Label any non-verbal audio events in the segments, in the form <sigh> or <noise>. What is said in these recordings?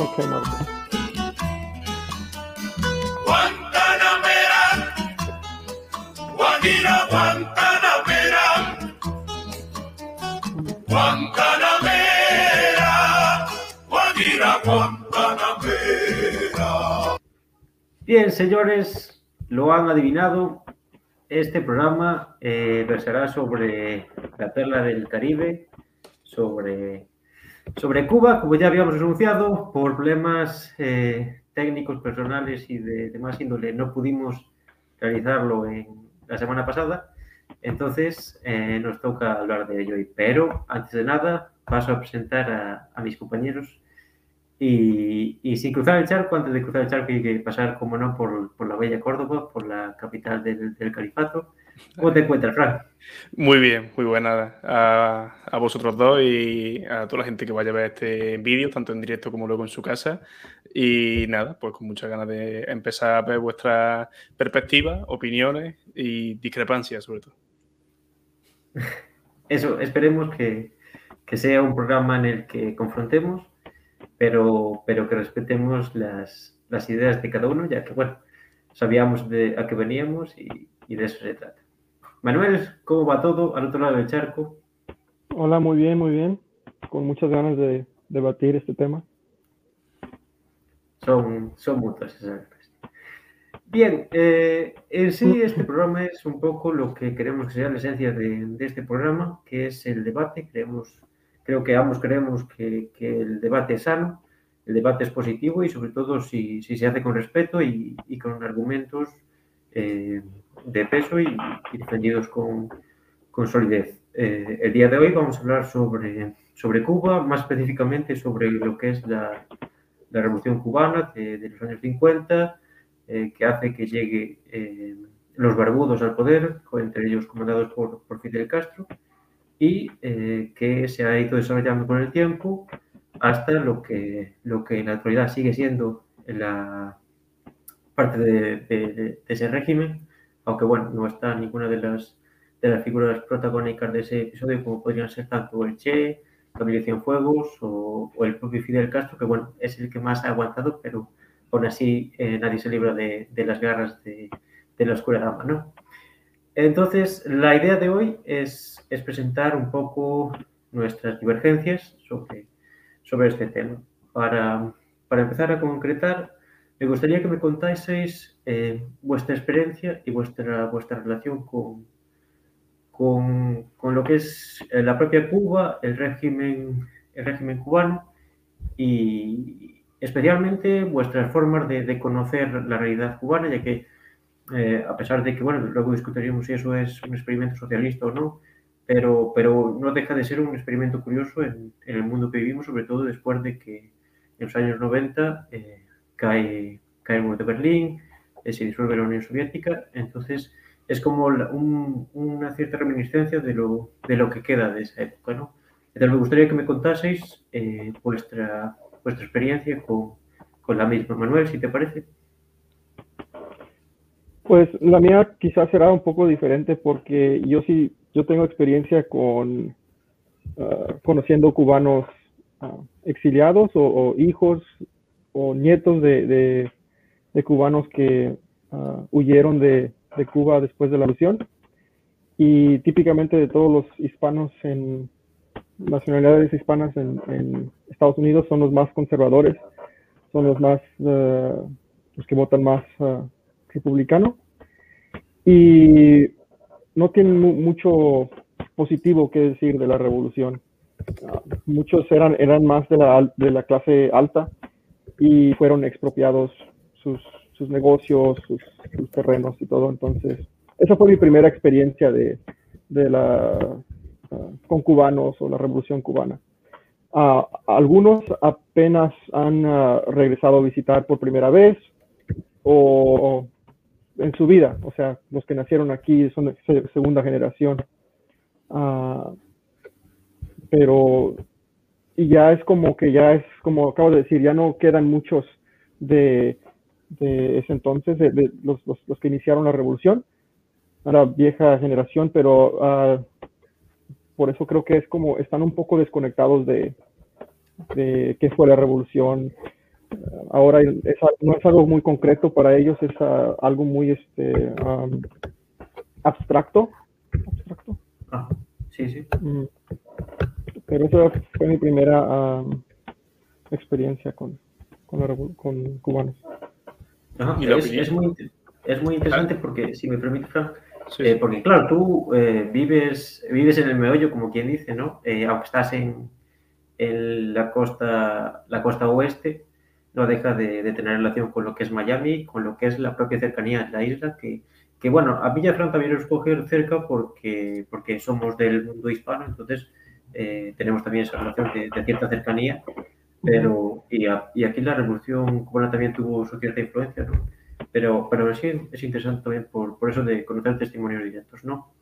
Ok, Marco. Guantanamera, Guajira, Guantanamera, Guantanamera, Guajira, Guantanamera. Bien, señores, lo han adivinado. Este programa eh, versará sobre la perla del Caribe, sobre, sobre Cuba, como ya habíamos anunciado, por problemas eh, técnicos, personales y de, de más índole, no pudimos realizarlo en la semana pasada. Entonces, eh, nos toca hablar de ello hoy. Pero, antes de nada, paso a presentar a, mis compañeros. Y, sin cruzar el charco, antes de cruzar el charco, hay que pasar, como no, por, por la bella Córdoba, por la capital del, califato. ¿Cómo te encuentras, Frank? Muy bien, muy buena a, a, vosotros dos y a toda la gente que vaya a ver este vídeo, tanto en directo como luego en su casa. Y nada, pues con muchas ganas de empezar a ver vuestras perspectivas, opiniones y discrepancias, sobre todo. <laughs> Eso, esperemos que, que sea un programa en el que confrontemos pero, pero que respetemos las, las, ideas de cada uno, ya que, bueno, sabíamos de a qué veníamos y, y, de eso se trata. Manuel, ¿cómo va todo al otro lado del charco? Hola, muy bien, muy bien. Con muchas ganas de debatir este tema. Son, son mutuas esas Bien, eh, en sí este programa es un poco lo que queremos que sea la esencia de, de este programa, que es el debate. Creemos Creo que ambos creemos que, que, el debate es sano, el debate es positivo y sobre todo si, si se hace con respeto y, y con argumentos eh, de peso y, defendidos con, con solidez. Eh, el día de hoy vamos a hablar sobre, sobre Cuba, más específicamente sobre lo que es la, la Revolución Cubana de, los años 50, eh, que hace que llegue eh, los barbudos al poder, entre ellos comandados por, por Fidel Castro y que se ha ido desarrollando con el tiempo hasta lo que, lo que en la actualidad sigue siendo la parte de, de, ese régimen, aunque bueno, no está ninguna de las, de las figuras protagónicas de ese episodio, como podrían ser tanto el Che, Camilo Cienfuegos o, o el propio Fidel Castro, que bueno, es el que más ha aguantado, pero aún así eh, nadie se libra de, de las garras de, de la oscura dama, ¿no? Entonces, la idea de hoy es, es presentar un poco nuestras divergencias sobre, sobre este tema. Para, para, empezar a concretar, me gustaría que me contaseis eh, vuestra experiencia y vuestra, vuestra relación con, con, con, lo que es eh, la propia Cuba, el régimen, el régimen cubano y especialmente vuestras formas de, de conocer la realidad cubana, ya que eh, a pesar de que, bueno, luego discutiríamos si eso es un experimento socialista o no, pero, pero no deja de ser un experimento curioso en, en el mundo que vivimos, sobre todo después de que en los años 90 eh, cae, cae el muro de Berlín, eh, se disuelve la Unión Soviética, entonces es como un, una cierta reminiscencia de lo, de lo que queda de esa época, ¿no? Entonces me gustaría que me contaseis eh, vuestra, vuestra experiencia con, con la misma. Manuel, si te parece. Pues la mía quizás será un poco diferente porque yo sí, yo tengo experiencia con uh, conociendo cubanos uh, exiliados o, hijos o nietos de, de, cubanos que uh, huyeron de, de, Cuba después de la revolución. Y típicamente de todos los hispanos en nacionalidades hispanas en, Estados Unidos son los más conservadores, son los más, los que votan más republicano y no tienen mucho positivo que decir de la revolución. Uh, muchos eran, eran más de la, de la clase alta y fueron expropiados sus, sus negocios, sus, terrenos y todo. Entonces, esa fue mi primera experiencia de, de la, uh, con cubanos o la revolución cubana. Uh, algunos apenas han regresado a visitar por primera vez o en su vida, o sea, los que nacieron aquí son de segunda generación. Uh, pero y ya es como que ya es como acabo de decir, ya no quedan muchos de, de ese entonces, de, de los, los, los, que iniciaron la revolución, a la vieja generación, pero uh, por eso creo que es como están un poco desconectados de, de qué fue la revolución, ahora es, no es algo muy concreto para ellos, es uh, algo muy este, um, abstracto. abstracto. Ah, sí, sí. Mm. Pero esa fue mi primera um, experiencia con, con, con cubanos. Ajá, es, es, muy, es muy interesante porque, si me permite, Frank, sí. eh, porque claro, tú eh, vives, vives en el meollo, como quien dice, ¿no? Eh, aunque estás en, en, la, costa, la costa oeste, no deja de, de, tener relación con lo que es Miami, con lo que es la propia cercanía de la isla, que, que bueno, a Villafranca también nos coge cerca porque, porque somos del mundo hispano, entonces eh, tenemos también esa relación de, de cierta cercanía, pero y, a, y, aquí la revolución cubana también tuvo su cierta influencia, ¿no? Pero, pero sí es interesante también por, por eso de conocer testimonios directos, ¿no?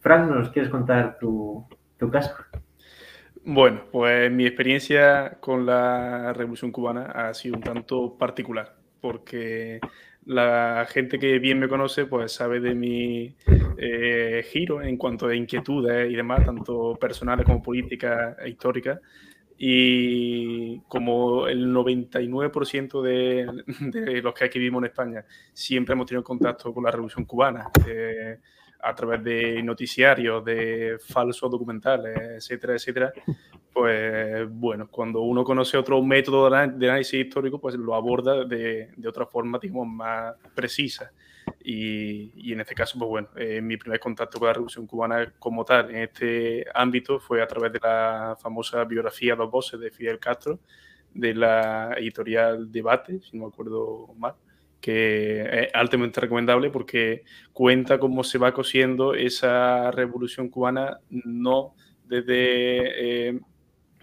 Frank, ¿nos quieres contar tu, tu caso? Bueno, pues mi experiencia con la Revolución Cubana ha sido un tanto particular, porque la gente que bien me conoce, pues sabe de mi eh, giro en cuanto a inquietudes y demás, tanto personales como políticas e históricas. Y como el 99% de, de, los que aquí vivimos en España siempre hemos tenido contacto con la Revolución Cubana, eh, a través de noticiarios, de falsos documentales, etcétera, etcétera, pues bueno, cuando uno conoce otro método de análisis histórico, pues lo aborda de, de otra forma, digamos, más precisa. Y, y, en este caso, pues bueno, eh, mi primer contacto con la Revolución Cubana como tal en este ámbito fue a través de la famosa biografía Dos Voces de Fidel Castro, de la editorial Debate, si no me acuerdo mal que es altamente recomendable porque cuenta cómo se va cosiendo esa revolución cubana, no desde, eh,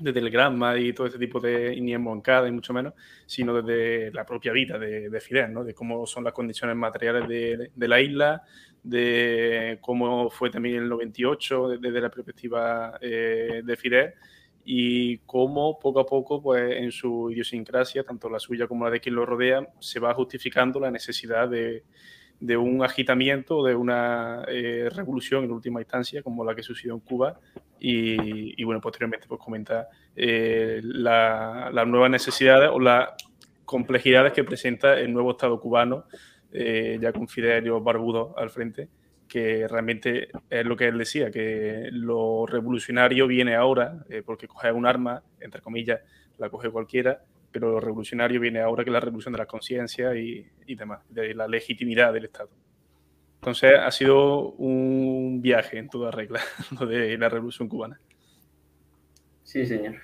desde el Granma y todo ese tipo de, ni en Moncada y mucho menos, sino desde la propia vida de, de Fidel, ¿no? de cómo son las condiciones materiales de, la isla, de cómo fue también el 98 desde la perspectiva eh, de Fidel y cómo poco a poco, pues en su idiosincrasia, tanto la suya como la de quien lo rodea, se va justificando la necesidad de, de un agitamiento, de una eh, revolución en última instancia, como la que sucedió en Cuba, y, bueno, posteriormente pues comenta eh, las la nuevas necesidades o las complejidades que presenta el nuevo Estado cubano, eh, ya con Fidelio Barbudo al frente, que realmente es lo que él decía, que lo revolucionario viene ahora, porque coger un arma, entre comillas, la coge cualquiera, pero lo revolucionario viene ahora que la revolución de la conciencia y, y, demás, de la legitimidad del Estado. Entonces ha sido un viaje en toda regla, <laughs> lo de la revolución cubana. Sí, señor.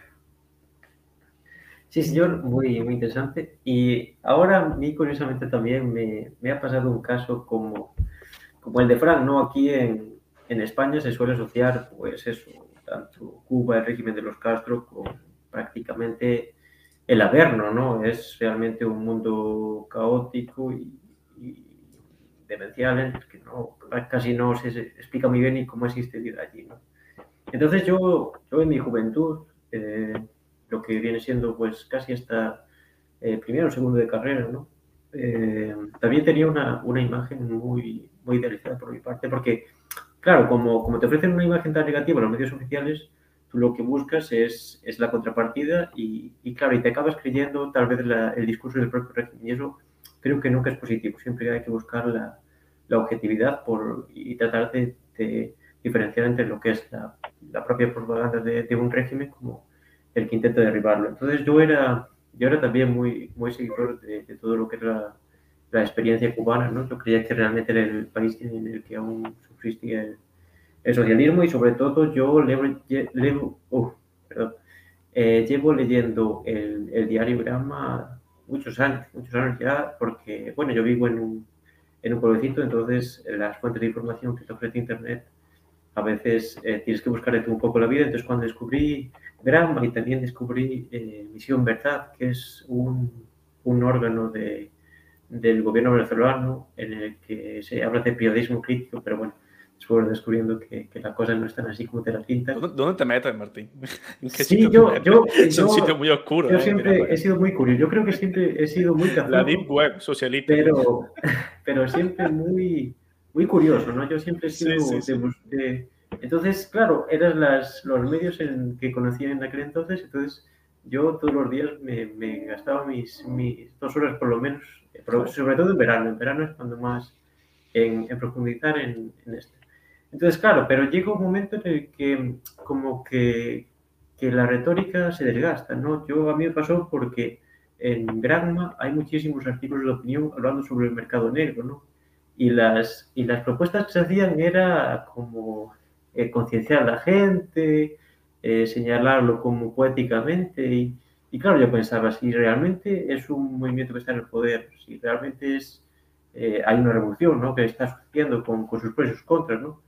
Sí, señor, muy, muy interesante. Y ahora a mí, curiosamente, también me, me ha pasado un caso como como el de Frank, ¿no? Aquí en, en, España se suele asociar, pues eso, tanto Cuba, el régimen de los Castro, con prácticamente el Averno, ¿no? Es realmente un mundo caótico y, y demencial en el que no, casi no se explica muy bien ni cómo existe vida allí, ¿no? Entonces yo, yo en mi juventud, eh, lo que viene siendo pues casi hasta eh, primero o segundo de carrera, ¿no? Eh, también tenía una, una imagen muy, muy idealizada por mi parte, porque, claro, como, como te ofrecen una imagen tan negativa los medios oficiales, tú lo que buscas es, es la contrapartida y, y, claro, y te acabas creyendo tal vez la, el discurso del propio régimen. Y eso creo que nunca es positivo. Siempre hay que buscar la, la objetividad por, y tratar de, de, diferenciar entre lo que es la, la propia propaganda de, de, un régimen como el que intenta derribarlo. Entonces yo era, yo era también muy, muy seguidor de, de todo lo que era la experiencia cubana, ¿no? Yo creía que realmente era el país en el que aún sufristía el, el socialismo y sobre todo yo leo, leo uh, eh, llevo leyendo el, el, diario Grama muchos años, muchos años ya, porque, bueno, yo vivo en un, en un pueblecito, entonces las fuentes de información que te ofrece Internet a veces eh, tienes que buscarte un poco la vida, entonces cuando descubrí Grama y también descubrí eh, Misión Verdad, que es un, un órgano de del gobierno venezolano en el que se habla de periodismo crítico, pero bueno, después descubriendo que, que las cosas no están así como te las pintan. ¿Dónde te metes, Martín? ¿En <laughs> qué sí, yo, yo, es un sitio muy oscuro. Yo eh, siempre he sido muy curioso. Yo creo que siempre he sido muy café. La deep web socialista. Pero, <laughs> pero siempre muy, muy curioso, ¿no? Yo siempre he sido sí, sí, de, de, Entonces, claro, eran las, los medios en que conocía en aquel entonces, entonces yo todos los días me, me gastaba mis, mis, dos horas por lo menos, eh, sobre todo en verano. En verano es cuando más en, en profundizar en, en, esto. Entonces, claro, pero llega un momento en el que como que, que la retórica se desgasta, ¿no? Yo a mí me pasó porque en Granma hay muchísimos artículos de opinión hablando sobre el mercado negro, ¿no? Y las, y las propuestas que se hacían era como eh, concienciar a la gente, eh, señalarlo como poéticamente. Y, y, claro, yo pensaba, si realmente es un movimiento que está en el poder, si realmente es, eh, hay una revolución ¿no? que está sucediendo con, con sus pros y sus contras, ¿no?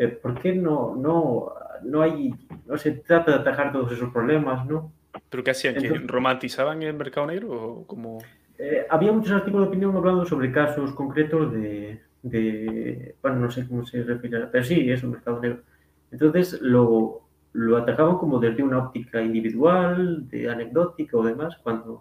Eh, ¿por qué no, no, no, hay, no se trata de atajar todos esos problemas, ¿no? ¿Pero qué hacían? Entonces, ¿Que romantizaban el mercado negro o como...? Eh, había muchos artículos de opinión hablando sobre casos concretos de, de, bueno, no sé cómo se refiere, pero sí, es un mercado negro. Entonces lo, lo atacaban como desde una óptica individual, de anecdótica o demás, cuando,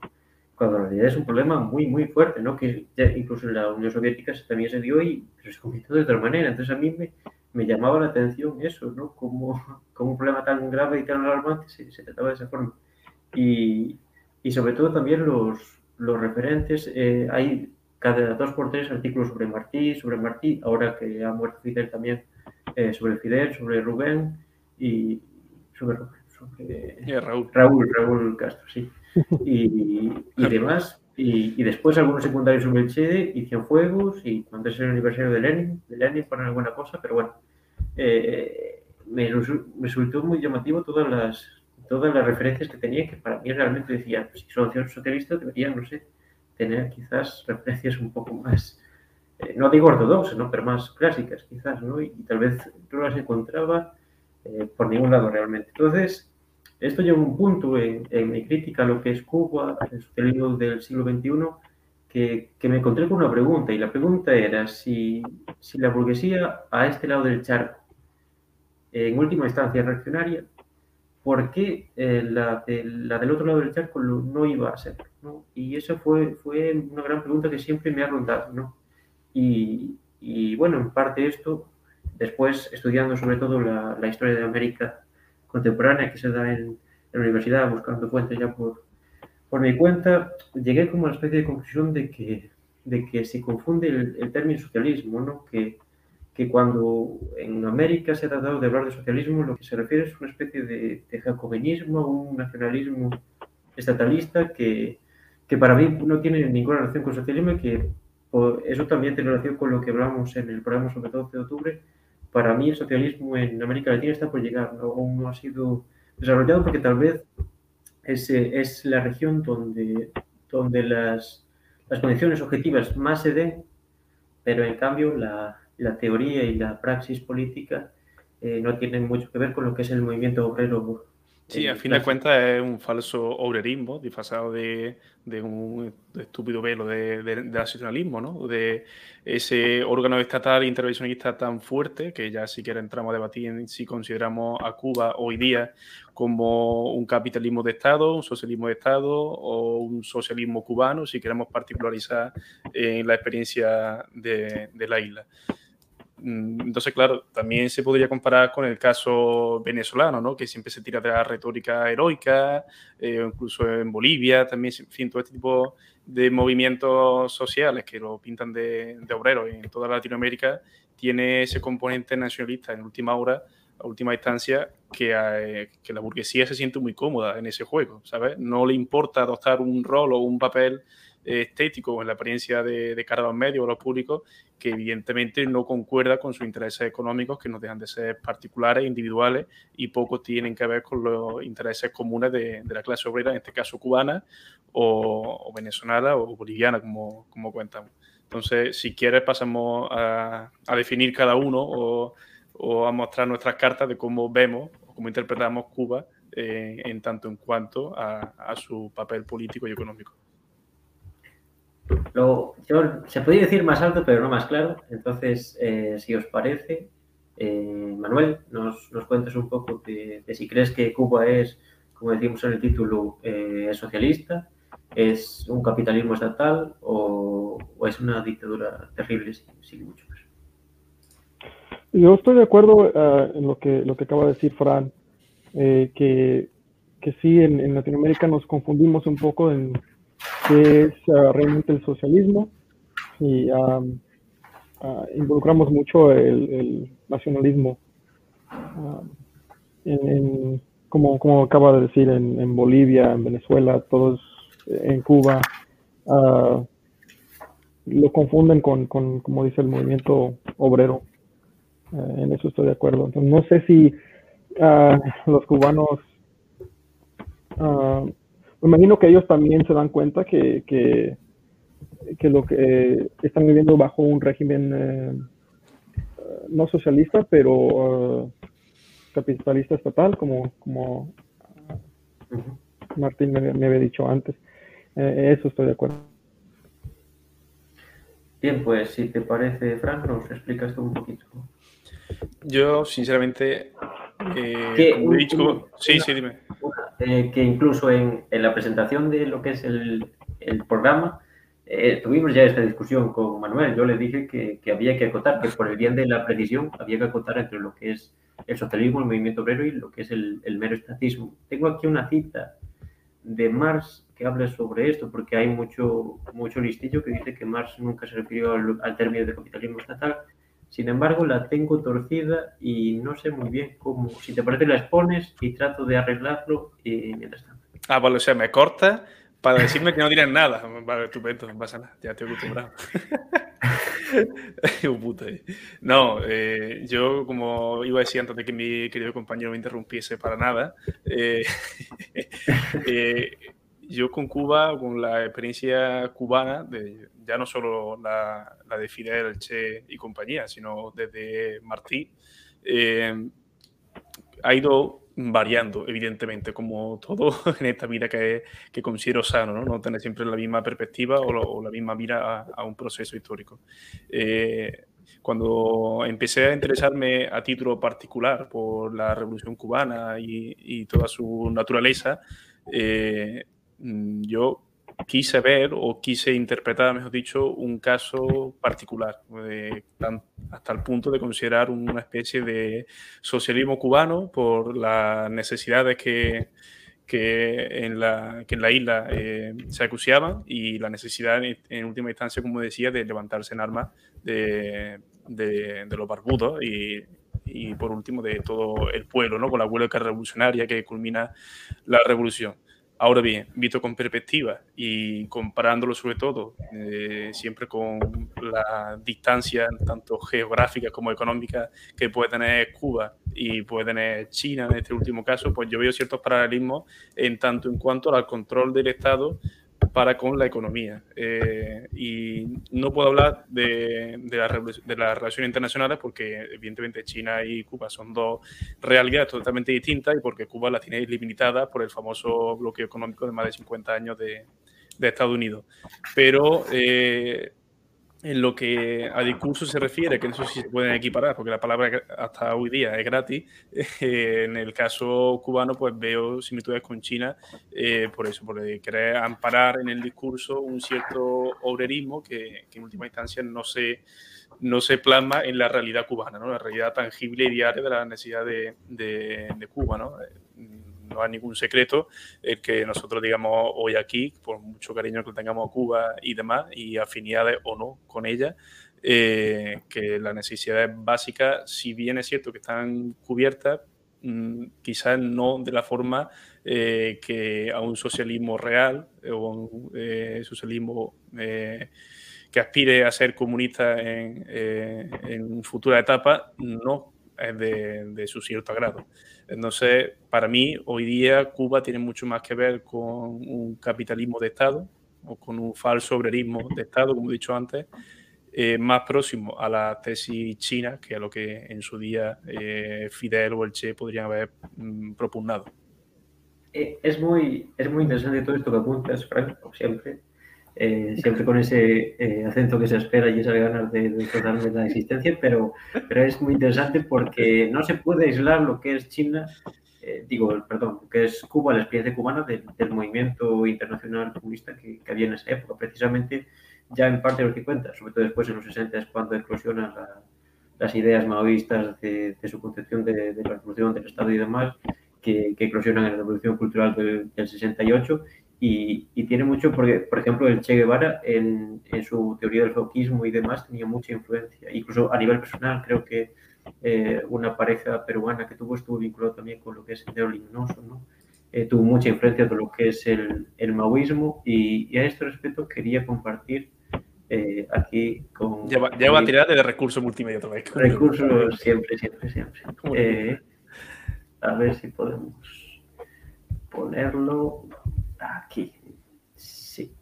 cuando en realidad es un problema muy, muy fuerte, ¿no? Que ya incluso en la Unión Soviética también se dio y pero se convirtió de otra manera. Entonces a mí me, me llamaba la atención eso, ¿no? Como, <laughs> como un problema tan grave y tan alarmante se, se trataba de esa forma. Y, y sobre todo también los, los referentes, eh, hay cada dos por tres artículos sobre Martí, sobre Martí, ahora que ha muerto Fidel también, eh, sobre Fidel, sobre Rubén y sobre, sobre yeah, Raúl. Raúl, Raúl Castro, sí. Y, y demás. Y, y, después algunos secundarios sobre el Che y Cienfuegos y cuando es el aniversario de Lenin, de Lenin ponen alguna cosa, pero bueno, eh, me, me resultó muy llamativo todas las, todas las referencias que tenía, que para mí realmente decía, pues, si son socialistas deberían, no sé, tener quizás referencias un poco más, eh, no digo ortodoxas, ¿no? pero más clásicas quizás, ¿no? Y, y tal vez no las encontraba eh, por ningún lado realmente. Entonces, esto llegó a un punto en, mi crítica a lo que es Cuba, el socialismo del siglo XXI, que, me encontré con una pregunta, y la pregunta era si, la burguesía a este lado del charco, en última instancia reaccionaria, ¿por qué eh, la, de, la, del otro lado del charco no iba a ser? Y esa fue, una gran pregunta que siempre me ha rondado. Y, bueno, en parte esto, después estudiando sobre todo la, historia de América contemporánea que se da en, en la universidad, buscando fuentes ya por, por mi cuenta, llegué como a una especie de conclusión de que, de que se confunde el, el término socialismo, ¿no? que que cuando en América se ha tratado de hablar de socialismo, lo que se refiere es una especie de, de jacobinismo, un nacionalismo estatalista que, que, para mí no tiene ninguna relación con socialismo y que eso también tiene relación con lo que hablamos en el programa sobre 12 de octubre. Para mí el socialismo en América Latina está por llegar, ¿no? aún no ha sido desarrollado porque tal vez es, es la región donde, donde las, las condiciones objetivas más se den, pero en cambio la, la teoría y la praxis política eh, no tienen mucho que ver con lo que es el movimiento obrero. Sí, a fin de cuentas es un falso obrerismo disfrazado de, de un estúpido velo de, de, de, nacionalismo, ¿no? De ese órgano estatal intervencionista tan fuerte que ya siquiera entramos a debatir en si consideramos a Cuba hoy día como un capitalismo de Estado, un socialismo de Estado o un socialismo cubano, si queremos particularizar en la experiencia de, de la isla. Entonces, claro, también se podría comparar con el caso venezolano, ¿no? que siempre se tira de la retórica heroica, eh, incluso en Bolivia, también, en fin, todo este tipo de movimientos sociales que lo pintan de, de obreros en toda Latinoamérica, tiene ese componente nacionalista en última hora, a última instancia, que, eh, que la burguesía se siente muy cómoda en ese juego, ¿sabes? No le importa adoptar un rol o un papel estético en la apariencia de, de, cara a los medios o a los públicos que evidentemente no concuerda con sus intereses económicos que no dejan de ser particulares, individuales y poco tienen que ver con los intereses comunes de, la clase obrera, en este caso cubana o, venezolana o boliviana, como, como contamos. Entonces, si quieres, pasamos a, definir cada uno o, a mostrar nuestras cartas de cómo vemos o cómo interpretamos Cuba eh, en tanto en cuanto a su papel político y económico. Lo, se podría decir más alto, pero no más claro. Entonces, eh, si os parece, eh, Manuel, nos, nos, cuentes un poco de, si crees que Cuba es, como decimos en el título, eh, socialista, es un capitalismo estatal o, es una dictadura terrible sin, sin, mucho más. Yo estoy de acuerdo uh, en lo que, lo que acaba de decir Fran, eh, que que sí, en, en, Latinoamérica nos confundimos un poco en qué es uh, realmente el socialismo y um, involucramos mucho el, nacionalismo. En, como, como acaba de decir, en, en Bolivia, en Venezuela, todos en Cuba, lo confunden con, con, como dice el movimiento obrero. Uh, en eso estoy de acuerdo. Entonces, no sé si uh, los cubanos, me imagino que ellos también se dan cuenta que, que, que lo que están viviendo bajo un régimen eh, no socialista, pero capitalista estatal, como, como Martín me, me, había dicho antes. Eh, eso estoy de acuerdo. Bien, pues si te parece, Frank, nos explicas tú un poquito. Yo, sinceramente, eh, como he dicho, un- sí, una- sí, dime. Eh, que incluso en, en la presentación de lo que es el, el programa, eh, tuvimos ya esta discusión con Manuel. Yo le dije que, que había que acotar, que por el bien de la precisión había que acotar entre lo que es el socialismo, el movimiento obrero y lo que es el, el mero estatismo. Tengo aquí una cita de Marx que habla sobre esto, porque hay mucho, mucho listillo que dice que Marx nunca se refirió al, al término de capitalismo estatal. Sin embargo, la tengo torcida y no sé muy bien cómo. Si te parece, la expones y trato de arreglarlo y mientras tanto. Ah, vale, o sea, me cortas para decirme que no tienes nada. Vale, estupendo, no pasa nada, ya estoy acostumbrado. <laughs> No, eh, yo como iba a decir antes de que mi querido compañero me interrumpiese para nada, eh, <laughs> eh, yo con Cuba, con la experiencia cubana, de, ya no solo la, la de Fidel, el Che y compañía, sino desde Martí, eh, ha ido variando, evidentemente, como todo <laughs> en esta vida que, que considero sano, ¿no? No tener siempre la misma perspectiva o, lo- o la misma mira a, a un proceso histórico. Eh, cuando empecé a interesarme a título particular por la Revolución Cubana y, y toda su naturaleza, eh, yo quise ver o quise interpretar, mejor dicho, un caso particular, eh, hasta el punto de considerar una especie de socialismo cubano por las necesidades que, en, la, que en la isla eh, se acuciaban y la necesidad, en, última instancia, como decía, de levantarse en armas de, los barbudos y, y, por último, de todo el pueblo, ¿no? con la huelga revolucionaria que culmina la revolución. Ahora bien, visto con perspectiva y comparándolo sobre todo eh, siempre con la distancia tanto geográfica como económica que puede tener Cuba y puede tener China en este último caso, pues yo veo ciertos paralelismos en tanto en cuanto al control del Estado para con la economía. Eh, y no puedo hablar de, la, de, las relaciones internacionales porque evidentemente China y Cuba son dos realidades totalmente distintas y porque Cuba las tiene limitadas por el famoso bloqueo económico de más de 50 años de, de Estados Unidos. Pero eh, en lo que a discurso se refiere, que eso sí se pueden equiparar, porque la palabra hasta hoy día es gratis, <laughs> eh, en el caso cubano pues veo similitudes con China eh, por eso, por querer amparar en el discurso un cierto obrerismo que, que en última instancia no se, no se plasma en la realidad cubana, ¿no? la realidad tangible y diaria de la necesidad de, de, de Cuba. ¿no? No hay ningún secreto el que nosotros digamos hoy aquí, por mucho cariño que tengamos a Cuba y demás, y afinidades o no con ella, eh, que las necesidades básicas, si bien es cierto que están cubiertas, mmm, quizás no de la forma eh, que a un socialismo real o un eh, socialismo que aspire a ser comunista en, en futura etapa, no. es de, de, su cierto agrado. Entonces, para mí, hoy día Cuba tiene mucho más que ver con un capitalismo de Estado o con un falso obrerismo de Estado, como he dicho antes, eh, más próximo a la tesis china que a lo que en su día eh, Fidel o el Che podrían haber mm, propugnado. Eh, es, muy, es muy interesante todo esto que apuntas, Frank, como siempre. Eh, siempre con ese eh, acento que se espera y esas ganas de, de la existencia, pero, pero es muy interesante porque no se puede aislar lo que es China, eh, digo, perdón, lo que es Cuba, la experiencia cubana del, del movimiento internacional comunista que, que, había en esa época, precisamente ya en parte de los 50, sobre todo después en los 60 es cuando eclosionan la, las ideas maoístas de, de su concepción de, de, la revolución del Estado y demás, que, que eclosionan en la Revolución Cultural del, del 68 y, y, tiene mucho, porque, por ejemplo, el Che Guevara en, en, su teoría del fauquismo y demás tenía mucha influencia, incluso a nivel personal creo que eh, una pareja peruana que tuvo estuvo vinculado también con lo que es el luminoso, ¿no? Eh, tuvo mucha influencia de lo que es el, el maoísmo y, y, a este respecto quería compartir eh, aquí con... Lleva, lleva a tirar de recursos multimedia otra vez. <laughs> Recursos siempre, siempre, siempre. <laughs> A ver si podemos ponerlo aquí. Sí.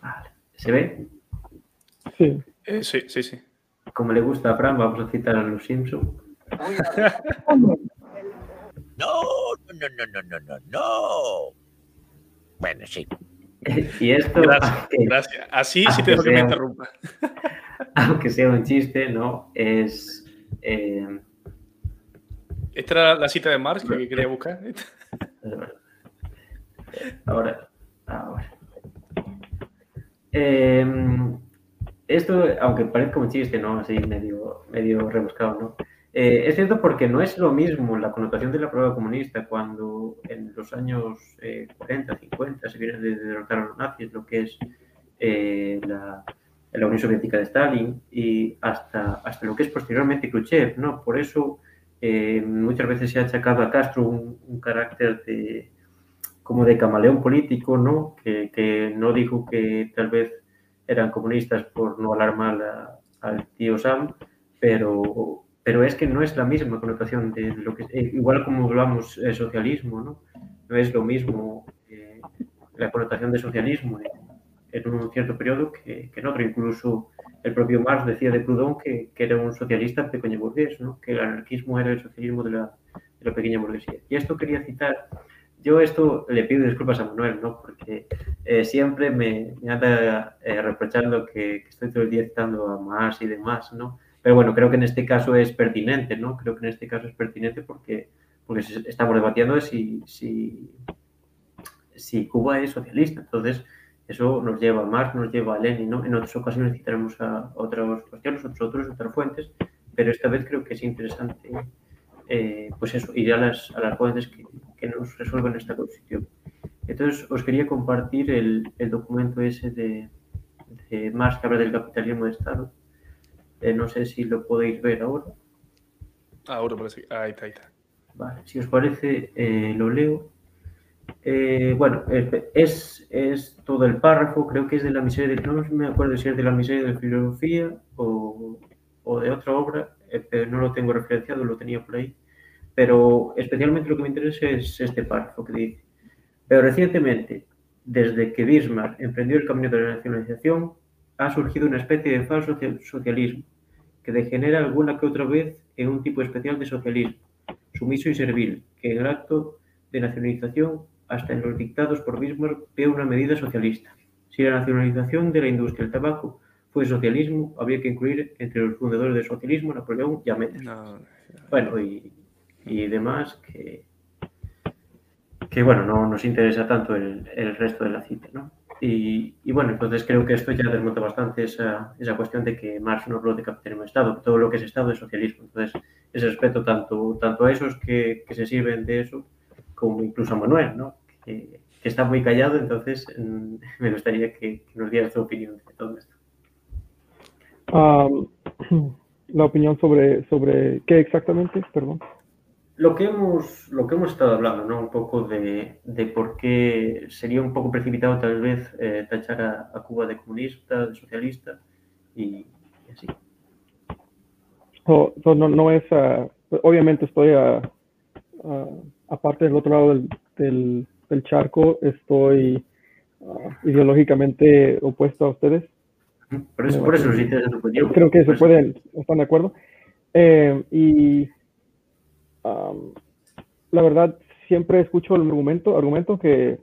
Vale. ¿Se ve? Sí. Eh, sí, sí, sí. Como le gusta a Fran, vamos a citar a los Simpsons. <laughs> No, no, no, no, no, no, no. Bueno, sí. <laughs> Y esto. Gracias, aunque, gracias. Así sí te dejo que me interrumpa. <laughs> Aunque sea un chiste, ¿no? Es. Eh, ¿Esta era la cita de Marx que quería buscar? Ahora. Eh, esto, aunque parezca un chiste, ¿no? Así medio, medio rebuscado, ¿no? Eh, es cierto porque no es lo mismo la connotación de la prueba comunista cuando en los años eh, 40, 50 se viene de derrotar a los nazis, lo que es eh, la, Unión Soviética de Stalin y hasta, hasta lo que es posteriormente Khrushchev, ¿no? Por eso eh, muchas veces se ha achacado a Castro un, carácter de como de camaleón político, ¿no? Que, que no dijo que tal vez eran comunistas por no alarmar al tío Sam, pero pero es que no es la misma connotación de lo que eh, igual como hablamos eh, socialismo no no es lo mismo eh, la connotación de socialismo en, en un cierto periodo que, que, en otro. Incluso el propio Marx decía de Proudhon que, que era un socialista pequeño burgués no que el anarquismo era el socialismo de la, de la pequeña burguesía. Y esto quería citar yo esto le pido disculpas a Manuel, ¿no? Porque eh, siempre me, me anda eh, reprochando que, que, estoy todo el día citando a Marx y demás, ¿no? Pero bueno, creo que en este caso es pertinente, ¿no? Creo que en este caso es pertinente porque, porque estamos debatiendo si, si, si Cuba es socialista. Entonces, eso nos lleva a Marx, nos lleva a Lenin, ¿no? En otras ocasiones citaremos a otras cuestiones, otros autores, otras fuentes, pero esta vez creo que es interesante, eh, pues eso, ir a las, a las fuentes que, que nos resuelvan esta cuestión. Entonces, os quería compartir el, el documento ese de, de Marx que habla del capitalismo de Estado eh, no sé si lo podéis ver ahora. Ahora parece. Ahí está, ahí está. Vale, si os parece, eh, lo leo. Eh, bueno, es, es, todo el párrafo, creo que es de la miseria de. No me acuerdo si es de la miseria de filosofía o, o de otra obra, pero no lo tengo referenciado, lo tenía por ahí. Pero especialmente lo que me interesa es este párrafo que dice. Pero recientemente, desde que Bismarck emprendió el camino de la nacionalización, ha surgido una especie de falso socialismo que degenera alguna que otra vez en un tipo especial de socialismo, sumiso y servil, que en el acto de nacionalización, hasta en los dictados por Bismarck, ve una medida socialista. Si la nacionalización de la industria del tabaco fue socialismo, había que incluir entre los fundadores del socialismo Napoleón y Amédez. No. Bueno, y, y, demás que, que, bueno, no nos interesa tanto el, el resto de la cita, ¿no? Y, y, bueno, entonces creo que esto ya desmonta bastante esa, esa cuestión de que Marx no habló de capitalismo de Estado, que todo lo que es Estado es socialismo. Entonces, ese respeto tanto, tanto a esos que, que, se sirven de eso, como incluso a Manuel, ¿no? que, que está muy callado, entonces mm, <laughs> me gustaría que, que, nos diera su opinión de todo esto. Um, <clears throat> la opinión sobre, sobre qué exactamente, perdón lo que hemos, lo que hemos estado hablando, ¿no? Un poco de, de por qué sería un poco precipitado tal vez eh, tachar a, a, Cuba de comunista, de socialista y, y así. So, so no, no, es, uh, obviamente estoy a, uh, aparte del otro lado del, del, del charco, estoy uh, ideológicamente opuesto a ustedes. Por eso, por eso te opinión. Creo que se pueden, están de acuerdo. Eh, y um, la verdad, siempre escucho el argumento, argumento que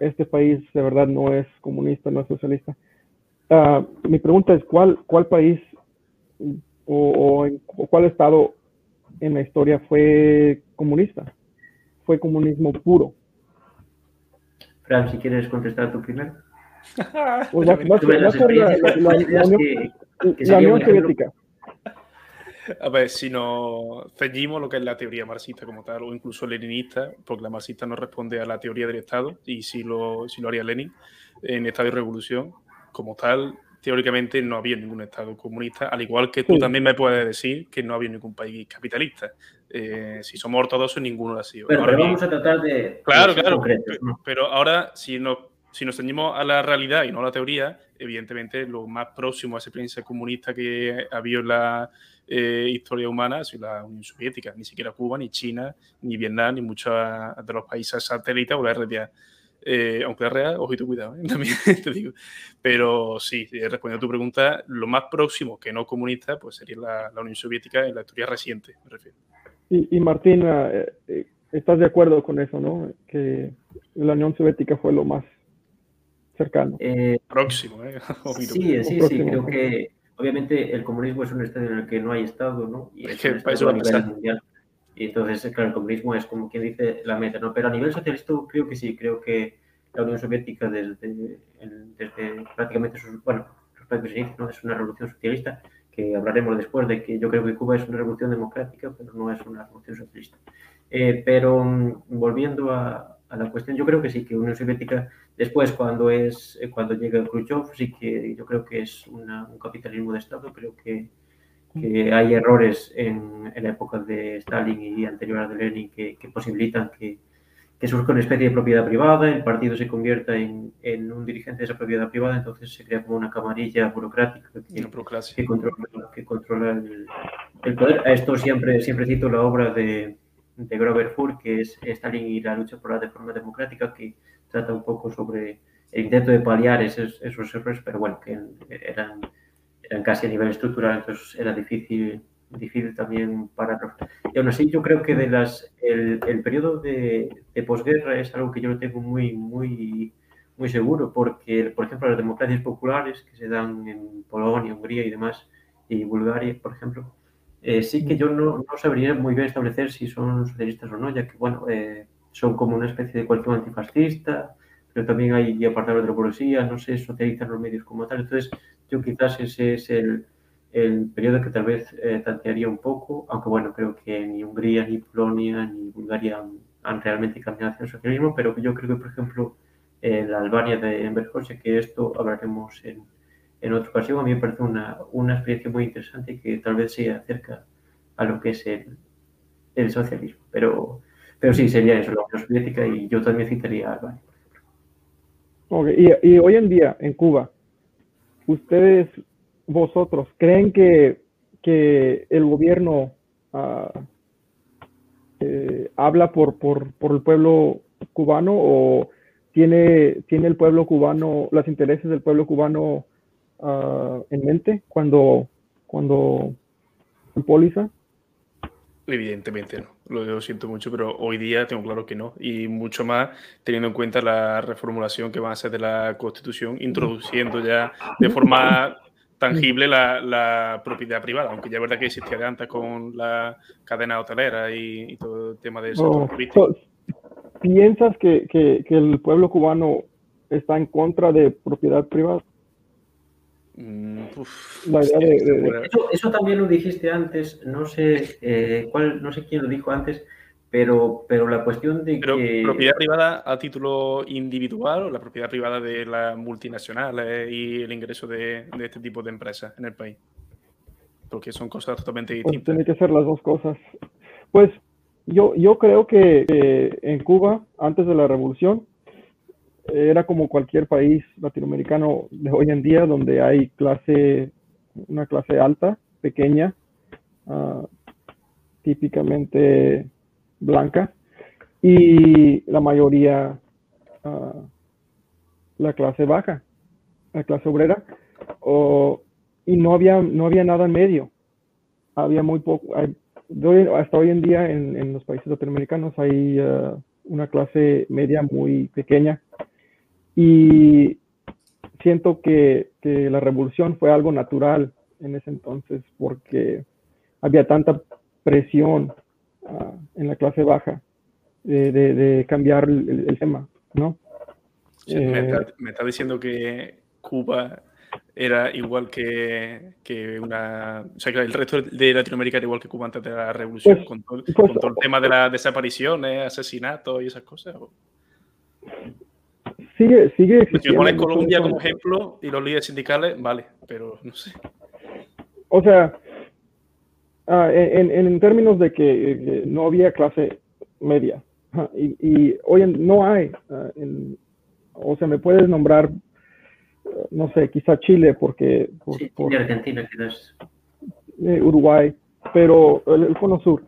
este país de verdad no es comunista, no es socialista. Uh, mi pregunta es, ¿cuál, cuál país o, o, en, o, cuál estado en la historia fue comunista? Fue comunismo puro. Fran, si quieres contestar tú primero. <laughs> Pues la, la, la, la, Unión Soviética. A ver, si nos ceñimos lo que es la teoría marxista como tal, o incluso leninista, porque la marxista no responde a la teoría del Estado, y si lo, si lo haría Lenin, en Estado y Revolución, como tal, teóricamente no había ningún Estado comunista, al igual que tú Sí. también me puedes decir que no había ningún país capitalista. Eh, si somos ortodoxos, ninguno lo ha sido. Ahora pero bien, vamos a tratar de Claro, claro. concretos, ¿no? Pero ahora, si nos, si nos ceñimos a la realidad y no a la teoría, evidentemente lo más próximo a esa experiencia comunista que ha habido en la eh, historia humana sido la Unión Soviética. Ni siquiera Cuba, ni China, ni Vietnam, ni muchos de los países satélites o la RDA. Eh, aunque la RDA, ojito, cuidado, ¿eh? <laughs> también te digo. Pero sí, eh, respondiendo a tu pregunta, lo más próximo que no comunista pues sería la, Unión Soviética en la historia reciente, me refiero. Y, Martín, ¿estás de acuerdo con eso, no? Que la Unión Soviética fue lo más cercano. Eh, Próximo, ¿eh? Sí, <laughs> sí, sí, próximo. creo que obviamente el comunismo es un estado en el que no hay Estado, ¿no? Y Es es pasar. mundial. Y entonces, claro, el comunismo es como quien dice la meta, ¿no? Pero a nivel socialista creo que sí, creo que la Unión Soviética desde, desde prácticamente sus, bueno, sus propios inicios, ¿no? Es una revolución socialista que hablaremos después de que yo creo que Cuba es una revolución democrática, pero no es una revolución socialista. Eh, pero mm, volviendo a, a la cuestión, yo creo que sí, que Unión Soviética después cuando es eh, cuando llega Khrushchev sí que yo creo que es una- un capitalismo de Estado, creo que, que hay errores en, en la época de Stalin y anterior a de Lenin que, que posibilitan que, que surja una especie de propiedad privada, el partido se convierta en, en un dirigente de esa propiedad privada, entonces se crea como una camarilla burocrática que, que controla, que controla el, el poder. A esto siempre, siempre cito la obra de, de Grover Furr, que es Stalin y la lucha por la reforma democrática, que trata un poco sobre el intento de paliar esos, esos errores, pero bueno, que eran, eran casi a nivel estructural, entonces era difícil, difícil también pararlos. Y aún así, yo creo que el, el periodo de, de posguerra es algo que yo lo tengo muy, muy, muy seguro, porque, por ejemplo, las democracias populares que se dan en Polonia, Hungría y demás, y Bulgaria, por ejemplo, eh, sí que yo no, no, sabría muy bien establecer si son socialistas o no, ya que, bueno, eh, son como una especie de cualquier antifascista, pero también hay apartados de la policía, no sé, socializan los medios como tal. Entonces, yo quizás ese es el, el periodo que tal vez eh, tantearía un poco, aunque bueno, creo que ni Hungría, ni Polonia, ni Bulgaria han, han realmente cambiado hacia el socialismo, pero yo creo que, por ejemplo, en la Albania de Enver Hoxha, que esto hablaremos en, en otra ocasión, a mí me parece una, una experiencia muy interesante que tal vez se acerca a lo que es el, el socialismo. Pero, pero sí, sería eso, la Unión Soviética, y yo también citaría a Albania. Y, hoy en día, en Cuba, ustedes, vosotros, ¿creen que, que el gobierno uh, eh, habla por, por, por, el pueblo cubano o tiene, tiene el pueblo cubano, los intereses del pueblo cubano uh, en mente cuando, cuando póliza? Evidentemente no, lo siento mucho, pero hoy día tengo claro que no. Y mucho más teniendo en cuenta la reformulación que van a hacer de la Constitución, introduciendo ya de forma tangible la, la propiedad privada, aunque ya es verdad que existía de antes con la cadena hotelera y, y todo el tema de eso. Oh, so, ¿Piensas que, que, que el pueblo cubano está en contra de propiedad privada? Mm, uf, la idea de, de, de... Eso, eso, también lo dijiste antes, no sé eh, cuál, no sé quién lo dijo antes, pero, pero la cuestión de pero, que... ¿Propiedad privada a título individual o la propiedad privada de las multinacionales y el ingreso de, de este tipo de empresas en el país? Porque son cosas totalmente distintas. Pues tiene que ser las dos cosas. Pues yo, yo creo que, que en Cuba, antes de la revolución, era como cualquier país latinoamericano de hoy en día, donde hay clase, una clase alta, pequeña, uh, típicamente blanca, y la mayoría uh, la clase baja, la clase obrera, o, y no había, no había nada en medio. Había muy poco, hay, hasta hoy en día en, en los países latinoamericanos hay uh, una clase media muy pequeña y siento que, que, la revolución fue algo natural en ese entonces porque había tanta presión uh, en la clase baja de, de, de cambiar el, el, tema, ¿no? Sí, eh, me, está, me, está, diciendo que Cuba era igual que, que una. O sea, que el resto de Latinoamérica era igual que Cuba antes de la revolución, Pues- con, todo, pues- con todo el tema de las desapariciones, asesinatos y esas cosas. o- Sigue, sigue Si existiendo. pones mucho Colombia como ejemplo y los líderes sindicales, vale, pero no sé. O sea, ah, en, en- en términos de que eh, no había clase media, y, y hoy en- no hay, ah, en- o sea, me puedes nombrar, no sé, quizá Chile, porque por, Sí, por, y Argentina quizás. eh, Uruguay, pero el, el Cono Sur,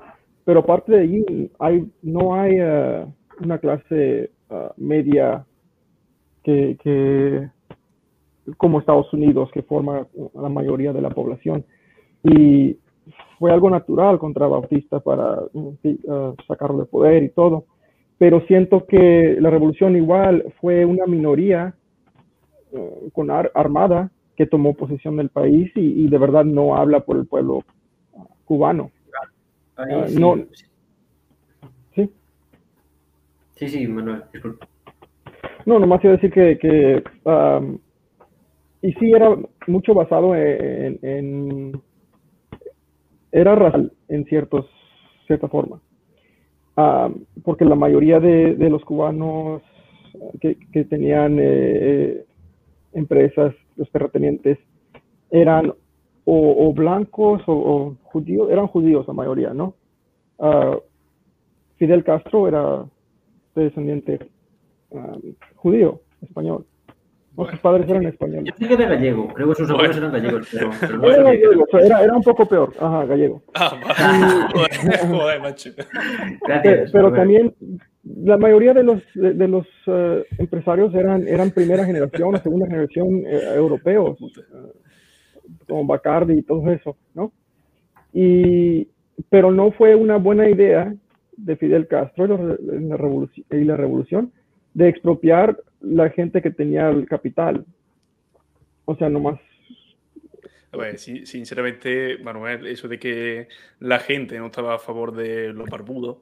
pero aparte de allí hay, no hay eh, una clase ah, media que, que como Estados Unidos que forma la mayoría de la población y fue algo natural contra Bautista para ah, sacarlo de poder y todo, pero siento que la revolución igual fue una minoría eh, con ar- armada que tomó posesión del país y, y de verdad no habla por el pueblo ah, cubano. Ahí Ah, sí, no- sí. ¿sí? Sí, sí, Manuel, disculpa. No, nomás iba a decir que, que y sí era mucho basado en, en- era racial en ciertos, cierta forma. Am, porque la mayoría de, de los cubanos que, que tenían eh, eh, empresas, los terratenientes, eran o, blancos o, o judíos, eran judíos la mayoría, ¿no? Ah, Fidel Castro era descendiente um, judío, español. No, sus padres eran españoles. Yo sé que era gallego, creo que sus abuelos Bueno. eran gallegos, pero, <laughs> pero no Era gallego, o sea, era, era un poco peor, ajá, gallego. Ah, <laughs> vale. Joder, macho. Pe- Gracias. Pero también la mayoría de los, de, de los eh, empresarios eran, eran primera generación o segunda generación eh, europeos, eh, como Bacardi y todo eso, ¿no? Y, pero no fue una buena idea de Fidel Castro y la, y la revolución de expropiar la gente que tenía el capital. O sea, nomás A ver, sí, sinceramente, Manuel, eso de que la gente no estaba a favor de los barbudos,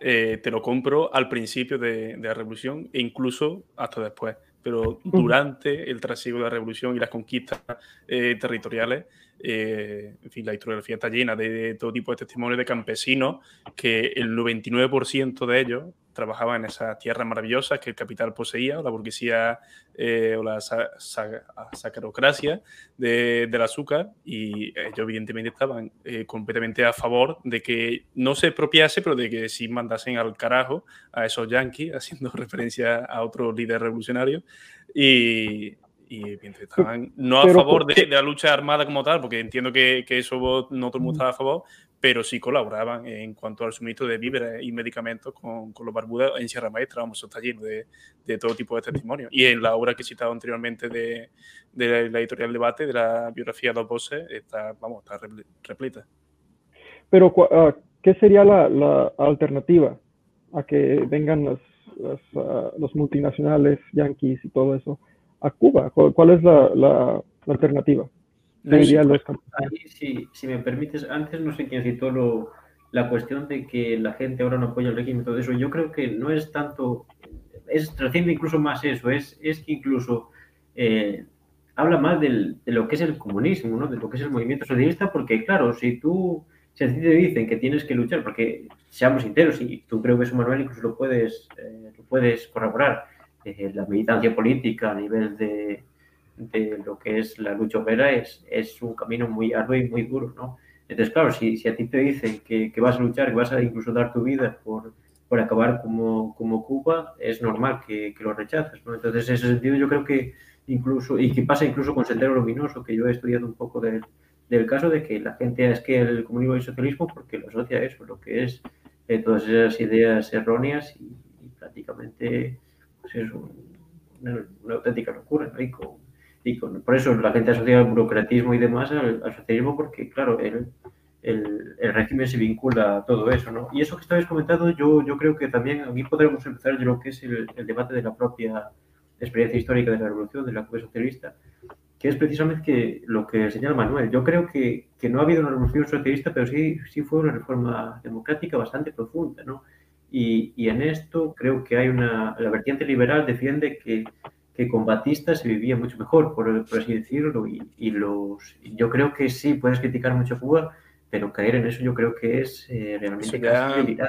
eh, te lo compro al principio de, de la revolución e incluso hasta después. Pero durante el trasiego de la revolución y las conquistas eh, territoriales, eh, en fin, la historiografía está llena de, de todo tipo de testimonios de campesinos que el 99% de ellos trabajaban en esas tierras maravillosas que el capital poseía, o la burguesía eh, o la sa- sa- sacarocracia de- del azúcar, y ellos evidentemente estaban eh, completamente a favor de que no se expropiase, pero de que sí mandasen al carajo a esos yanquis, <laughs> haciendo referencia a otro líder revolucionario, y, estaban no a pero favor ¿por de, la lucha armada como tal, porque entiendo que, que eso no todo el mundo Mm. estaba a favor, pero sí colaboraban en cuanto al suministro de víveres y medicamentos con, con los barbudas en Sierra Maestra, vamos, eso está lleno de, de todo tipo de testimonios. Y en la obra que he citado anteriormente de, de la editorial Debate, de la biografía Dos Voces, está, vamos, está repl- repleta. Pero, ah, ¿qué sería la, la alternativa a que vengan los, los, ah, los multinacionales, yanquis y todo eso a Cuba? ¿Cuál, cuál es la, la- la alternativa? No, camp- Ahí, si, si me permites, antes no sé quién citó lo, la cuestión de que la gente ahora no apoya el régimen y todo eso. Yo creo que no es tanto, es trasciende incluso más eso, es, es que incluso eh, habla más del- de lo que es el comunismo, ¿no? de lo que es el movimiento socialista, porque claro, si tú, si a ti te dicen que tienes que luchar, porque seamos sinceros, y tú creo que eso, Manuel, incluso lo puedes, eh, lo puedes corroborar, eh, la militancia política a nivel de, de lo que es la lucha obrera es, es un camino muy arduo y muy duro, ¿no? Entonces, claro, si, si a ti te dicen que, que vas a luchar, que vas a incluso dar tu vida por, por acabar como, como Cuba, es normal que, que lo rechaces, ¿no? Entonces, en ese sentido, yo creo que incluso, y que pasa incluso con Sendero Luminoso, que yo he estudiado un poco del, del caso de que la gente es que el comunismo y el socialismo porque lo asocia a eso, lo que es eh, todas esas ideas erróneas y, prácticamente pues es un- una, auténtica locura, ¿no? Y y con- por eso la gente asocia el burocratismo y demás al, al socialismo porque, claro, el, el, el régimen se vincula a todo eso, ¿no? Y eso que estabais comentando, yo, yo creo que también aquí podremos empezar de lo que es el, el debate de la propia experiencia histórica de la revolución, de la Cuba socialista, que es precisamente que lo que señala Manuel. Yo creo que, que no ha habido una revolución socialista, pero sí, sí fue una reforma democrática bastante profunda, ¿no? Y, y en esto creo que hay una, la vertiente liberal defiende que, que con Batista se vivía mucho mejor, por, por así decirlo, y, y los, yo creo que sí, puedes criticar mucho a Cuba, pero caer en eso yo creo que es eh, realmente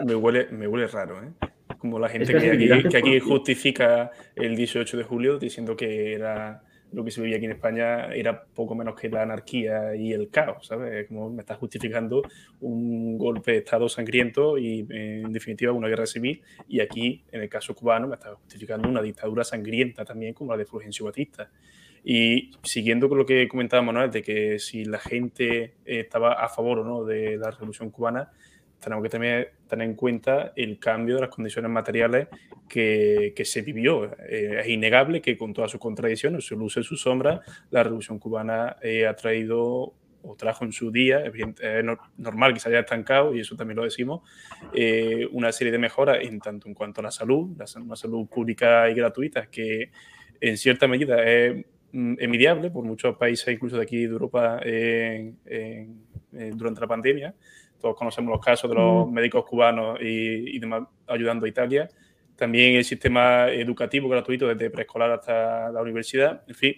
me huele, me huele raro, ¿eh? Como la gente que aquí, que justifica el 18 de julio diciendo que era lo que se vivía aquí en España era poco menos que la anarquía y el caos, ¿sabes? Como me estás justificando un golpe de Estado sangriento y, en definitiva, una guerra civil. Y aquí, en el caso cubano, me estás justificando una dictadura sangrienta también, como la de Fulgencio Batista. Y siguiendo con lo que comentaba Manuel, de que si la gente eh, estaba a favor o no de la revolución cubana, tenemos que también tener en cuenta el cambio de las condiciones materiales que, que se vivió. Eh, es innegable que con todas sus contradicciones, su luz y su sombra, la revolución cubana eh, ha traído o trajo en su día, es normal que se haya estancado, y eso también lo decimos, eh, una serie de mejoras en tanto en cuanto a la salud, la, una salud pública y gratuita, que en cierta medida es mm, envidiable por muchos países, incluso de aquí de Europa, eh, en- durante la pandemia. Todos conocemos los casos de los médicos cubanos y, y demás ayudando a Italia. También el sistema educativo gratuito desde preescolar hasta la universidad. En fin,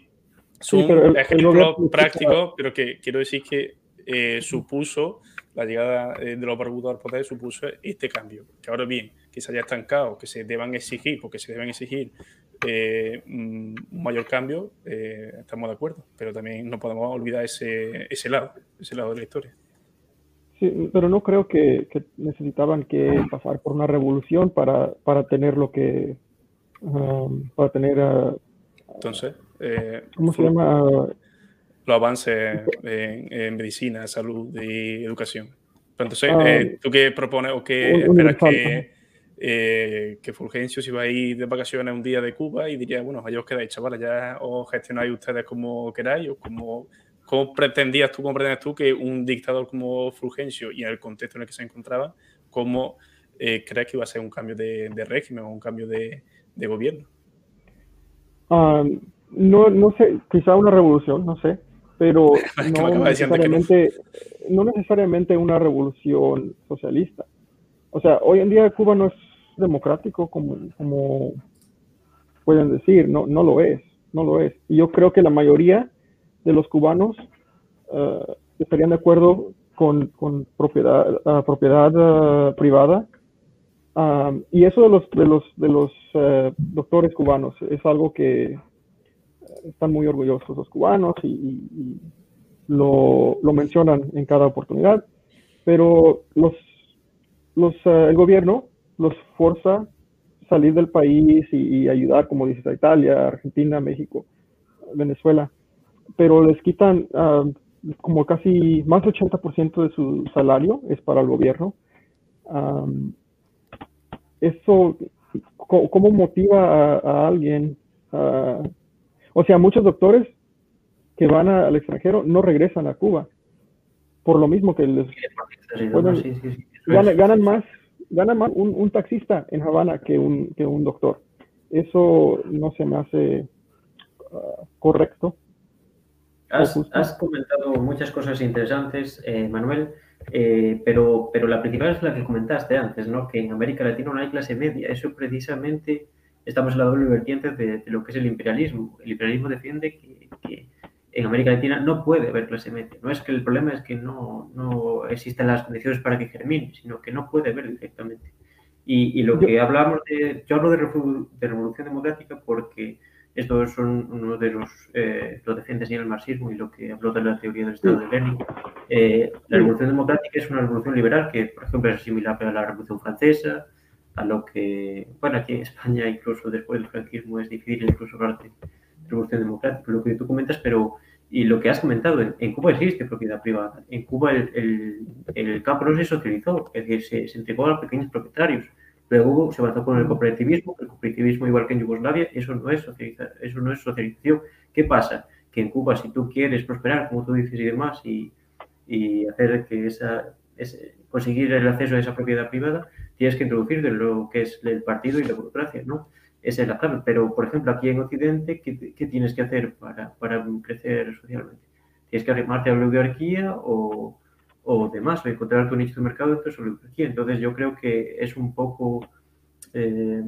son el- el ejemplos prácticos, pero que quiero decir que eh, supuso la llegada eh, de los barbudos al poder, supuso este cambio. Que ahora bien, que se haya estancado, que se deban exigir, porque se deben exigir eh, un mayor cambio, eh, estamos de acuerdo, pero también no podemos olvidar ese, ese lado, ese lado de la historia. Sí, pero no creo que, que necesitaban que pasar por una revolución para, para tener lo que, um, para tener, uh, Entonces, eh, ¿cómo se llama? los avances en, en medicina, salud y educación. Entonces, Ah, eh, ¿tú qué propones o qué esperas que, eh, que Fulgencio se iba a ir de vacaciones un día de Cuba y diría, bueno, allá os quedáis, chavales, ya os gestionáis ustedes como queráis o como... ¿Cómo pretendías tú, cómo pretendes tú que un dictador como Fulgencio y en el contexto en el que se encontraba, cómo eh, crees que iba a ser un cambio de, de régimen o un cambio de, de gobierno? Um, no, no sé, quizá una revolución, no sé, pero <laughs> no que no. necesariamente, no necesariamente una revolución socialista. O sea, hoy en día Cuba no es democrático como, como pueden decir, no, no lo es, no lo es. Y yo creo que la mayoría de los cubanos eh, estarían de acuerdo con, con propiedad, ah, propiedad ah, privada. Um, y eso de los, de los, de los eh, doctores cubanos es algo que eh, están muy orgullosos los cubanos y, lo, lo mencionan en cada oportunidad, pero los, los, eh, el gobierno los forza salir del país y ayudar, como dices, a Italia, Argentina, México, Venezuela, pero les quitan ah, como casi más del 80% de su salario es para el gobierno. Am, eso, ¿cómo motiva a, a alguien? a- o sea, muchos doctores que van a- al extranjero no regresan a Cuba, por lo mismo que les Bueno, sí, sí, sí, eso ganan, más, ganan más un, un taxista en Havana que un, que un doctor. Eso no se me hace ah, correcto. Has, has comentado muchas cosas interesantes, eh, Manuel, eh, pero, pero la principal es la que comentaste antes, ¿no? Que en América Latina no hay clase media. Eso precisamente estamos en la doble vertiente de, de lo que es el imperialismo. El imperialismo defiende que, que en América Latina no puede haber clase media. No es que el problema es que no, no existan las condiciones para que germine, sino que no puede haber directamente. Y, y lo que hablamos de, yo hablo de revolución democrática porque estos son uno de los, eh, lo defiende el marxismo y lo que habló de la teoría del Estado de Lenin. Eh, la revolución democrática es una revolución liberal que, por ejemplo, es similar a la revolución francesa, a lo que, bueno, aquí en España incluso después del franquismo es difícil incluso hablar de revolución democrática, lo que tú comentas, pero y lo que has comentado, en, en Cuba existe propiedad privada. En Cuba el, el, el campo no se socializó, es decir, se, se entregó a pequeños propietarios. Luego se avanzó con el cooperativismo, el cooperativismo igual que en Yugoslavia, eso no es socializa- eso no es socialización. ¿Qué pasa? Que en Cuba si tú quieres prosperar, como tú dices y demás, y, y hacer que esa, ese- conseguir el acceso a esa propiedad privada, tienes que introducir de lo que es el partido y la burocracia, ¿no? Esa es la clave. Pero, por ejemplo, aquí en Occidente, ¿qué, qué tienes que hacer para, para crecer socialmente? Tienes que arrimarte a la oligarquía o, o demás, o encontrar tu nicho de mercado dentro de oligarquía. Entonces, yo creo que es un poco, eh,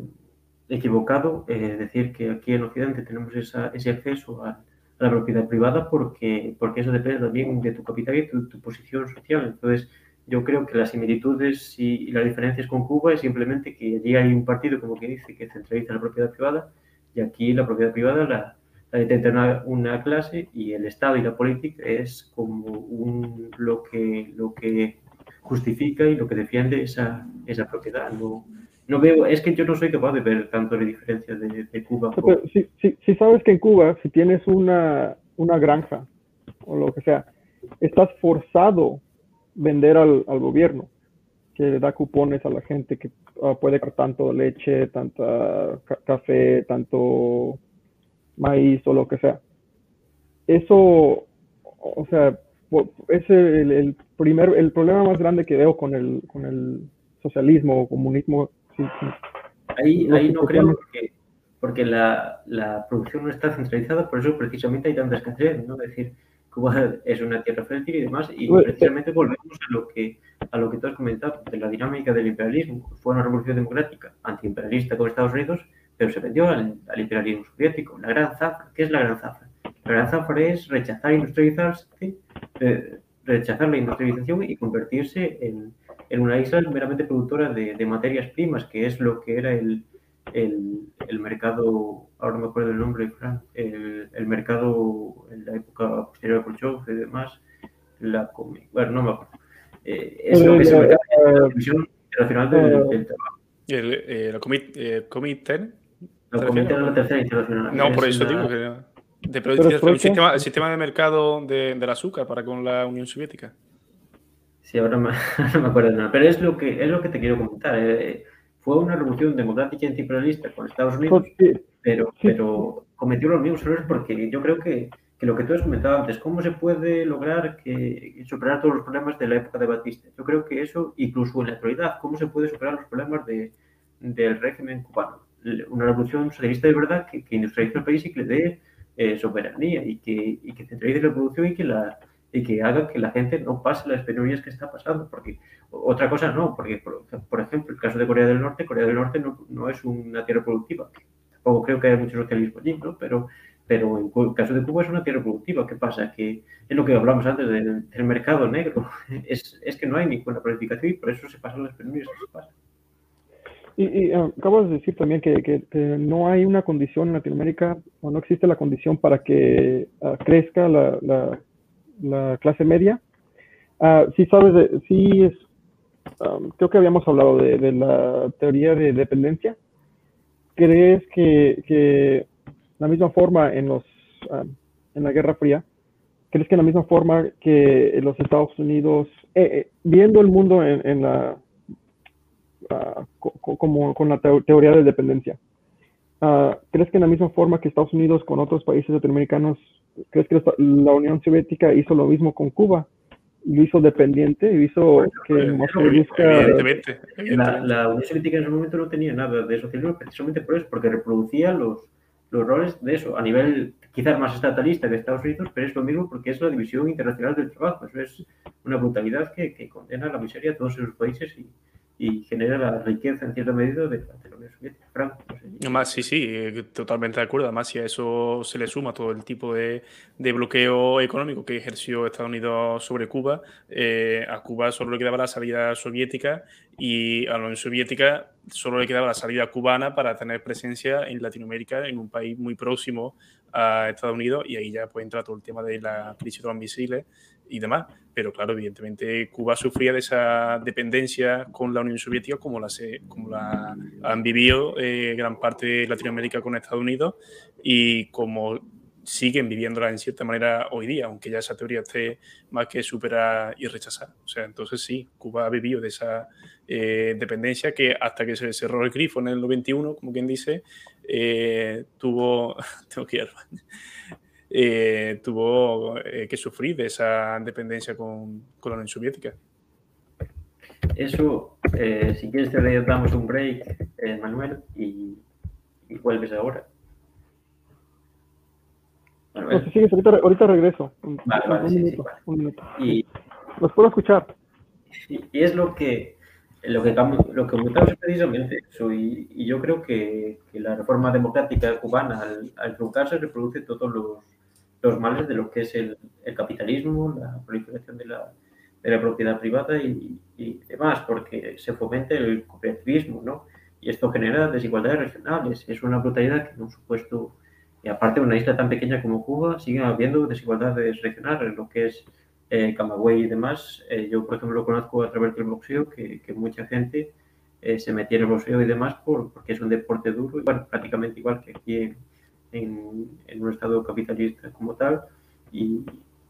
equivocado eh, decir que aquí en Occidente tenemos ese acceso a, a la propiedad privada porque, porque eso depende también de tu capital y tu, tu posición social. Entonces, yo creo que las similitudes y, y las diferencias con Cuba es simplemente que allí hay un partido, como que dice, que centraliza la propiedad privada y aquí la propiedad privada la, la detenta una, una clase y el Estado y la política es como un, lo, que, lo que justifica y lo que defiende esa, esa propiedad. No, no veo, es que yo no soy capaz de ver tanto la diferencia de, de Cuba. Pero sí, sí, sí sabes que en Cuba, si tienes una, una granja o lo que sea, estás forzado vender al, al gobierno, que le da cupones a la gente que ah, puede comprar tanto leche, tanta ca- café, tanto maíz o lo que sea. Eso, o sea, es el, el primer, el problema más grande que veo con el, con el socialismo o comunismo. sí, sí. Ahí, ahí no creo porque, porque la, la producción no está centralizada, por eso precisamente hay tanta escasez, ¿no? Es decir, Cuba es una tierra fértil y demás, y Bueno, precisamente volvemos a lo que a lo que tú has comentado, de la dinámica del imperialismo. Fue una revolución democrática antiimperialista con Estados Unidos, pero se vendió al, al imperialismo soviético. La gran zafra, ¿qué es la gran zafra? La gran zafra es rechazar industrializarse, eh, rechazar la industrialización y convertirse en, en una isla meramente productora de, de materias primas, que es lo que era el, el, el mercado, ahora no me acuerdo el nombre, el, el mercado en la época posterior a Khrushchev y demás, la comi- bueno, no me acuerdo. Eh, es lo que es el mercado de la Comisión Internacional del, del Trabajo. El, eh, la eh, Comité. La ¿Te Comité de refieres? la Tercera Internacional. No, por Es eso digo que. De, Pero el, sistema, el sistema de mercado de- del azúcar para con la Unión Soviética. Sí, ahora me- <laughs> no me acuerdo de nada. Pero es lo que, es lo que te quiero comentar. eh, Fue una revolución democrática y antiimperialista con Estados Unidos, Porque- pero, Sí. pero cometió los mismos errores porque yo creo que, que lo que tú has comentado antes, ¿cómo se puede lograr que, superar todos los problemas de la época de Batista? Yo creo que eso, incluso en la actualidad, ¿cómo se puede superar los problemas de, del régimen cubano? Una revolución socialista de verdad que, que industrialice el país y que le dé eh, soberanía y que, y que centralice la producción y que, la, y que haga que la gente no pase las penurias que está pasando. Porque otra cosa no, porque por, por ejemplo, el caso de Corea del Norte, Corea del Norte no, no es una tierra productiva. Tampoco creo que haya mucho socialismo allí, ¿no? Pero, pero en el caso de Cuba es una tierra productiva. ¿Qué pasa? Que es lo que hablamos antes del, del mercado negro. <laughs> Es, es que no hay ninguna planificación y por eso se pasan las penurias que se pasan. Y, y, ah, acabas de decir también que, no hay una condición en Latinoamérica o no existe la condición para que ah, crezca la, la- la clase media. Ah, sí sabes, sí es, um, creo que habíamos hablado de, la teoría de dependencia. ¿Crees que, que la misma forma en los ah, en la Guerra Fría, crees que la misma forma que los Estados Unidos, eh, eh, viendo el mundo en la ah, co- co- como con la teo- teoría de dependencia. Ah, ¿Crees que en la misma forma que Estados Unidos con otros países latinoamericanos, crees que la Unión Soviética hizo lo mismo con Cuba? Lo hizo dependiente, y hizo que nomás se busca... Evidentemente. La, la Unión Soviética en ese momento no tenía nada de socialismo precisamente por eso, porque reproducía los, los roles de eso, a nivel quizás más estatalista que Estados Unidos, pero es lo mismo porque es la división internacional del trabajo. Eso es una brutalidad que, que condena a la miseria a todos esos países y, y genera la riqueza en cierta medida de, la Unión Soviética. Frank, no sé. Además, sí, sí, eh, totalmente de acuerdo. Además, si a eso se le suma todo el tipo de, de bloqueo económico que ejerció Estados Unidos sobre Cuba, eh, a Cuba solo le quedaba la salida soviética y a la Unión Soviética solo le quedaba la salida cubana para tener presencia en Latinoamérica, en un país muy próximo a Estados Unidos, y ahí ya pues entra todo el tema de la crisis de los misiles y demás. Pero claro, evidentemente Cuba sufría de esa dependencia con la Unión Soviética como la, como la han vivido eh, gran parte de Latinoamérica con Estados Unidos y como siguen viviéndola en cierta manera hoy día, aunque ya esa teoría esté más que superada y rechazada. O sea, entonces sí, Cuba ha vivido de esa eh, dependencia que hasta que se cerró el grifo en el 91, como quien dice, eh, tuvo, <laughs> tengo que ir al baño. Eh, tuvo eh, que sufrir de esa dependencia con, con la Unión Soviética. Eso, eh, si quieres te damos un break, eh, Manuel, y, y vuelves ahora. No, Manuel, si sigues, ahorita, ahorita regreso. Un, Vale, vale, un sí, sí, minuto, vale. un minuto. y, Los puedo escuchar. y- y es lo que lo que, lo que comentamos precisamente eso, y, y yo creo que, que, la reforma democrática cubana, al, al truncarse, reproduce todos los, los, males de lo que es el, el capitalismo, la proliferación de la, de la propiedad privada y, y, demás, porque se fomenta el cooperativismo, ¿no? Y esto genera desigualdades regionales. Es una brutalidad que un supuesto, y aparte una isla tan pequeña como Cuba, sigue habiendo desigualdades regionales, lo que es eh, Camagüey y demás. Eh, yo, por ejemplo, lo conozco a través del boxeo, que, que mucha gente eh, se metía en el boxeo y demás por, porque es un deporte duro, y, bueno, prácticamente igual que aquí en, en, en un estado capitalista como tal. Y,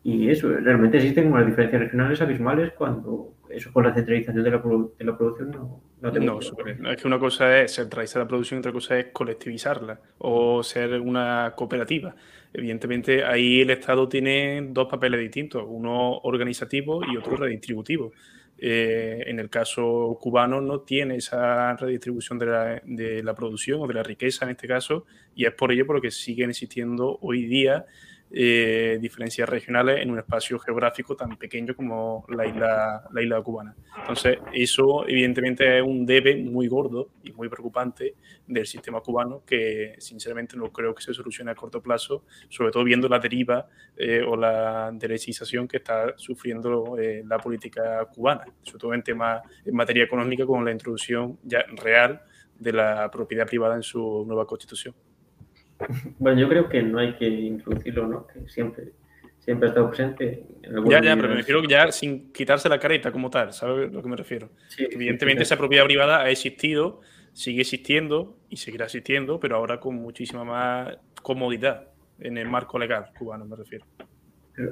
y, eso, realmente existen unas diferencias regionales abismales cuando eso con la centralización de la, de la producción no, no, no, no, es que una cosa es centralizar la producción y otra cosa es colectivizarla o ser una cooperativa. Evidentemente, ahí el Estado tiene dos papeles distintos, uno organizativo y otro redistributivo. Eh, en el caso cubano no tiene esa redistribución de la, de la, producción o de la riqueza en este caso, y es por ello por lo que siguen existiendo hoy día eh, diferencias regionales en un espacio geográfico tan pequeño como la isla, la isla cubana. Entonces, eso evidentemente es un debe muy gordo y muy preocupante del sistema cubano que sinceramente no creo que se solucione a corto plazo, sobre todo viendo la deriva eh, o la derechización que está sufriendo eh, la política cubana, sobre todo en temas en materia económica con la introducción ya real de la propiedad privada en su nueva constitución. Bueno, yo creo que no hay que introducirlo, ¿no? Que siempre, siempre ha estado presente. En ya, ya, pero me refiero ya sin quitarse la careta como tal, ¿sabes a lo que me refiero? Sí, Evidentemente sí, esa propiedad privada ha existido, sigue existiendo y seguirá existiendo, pero ahora con muchísima más comodidad en el marco legal cubano, me refiero.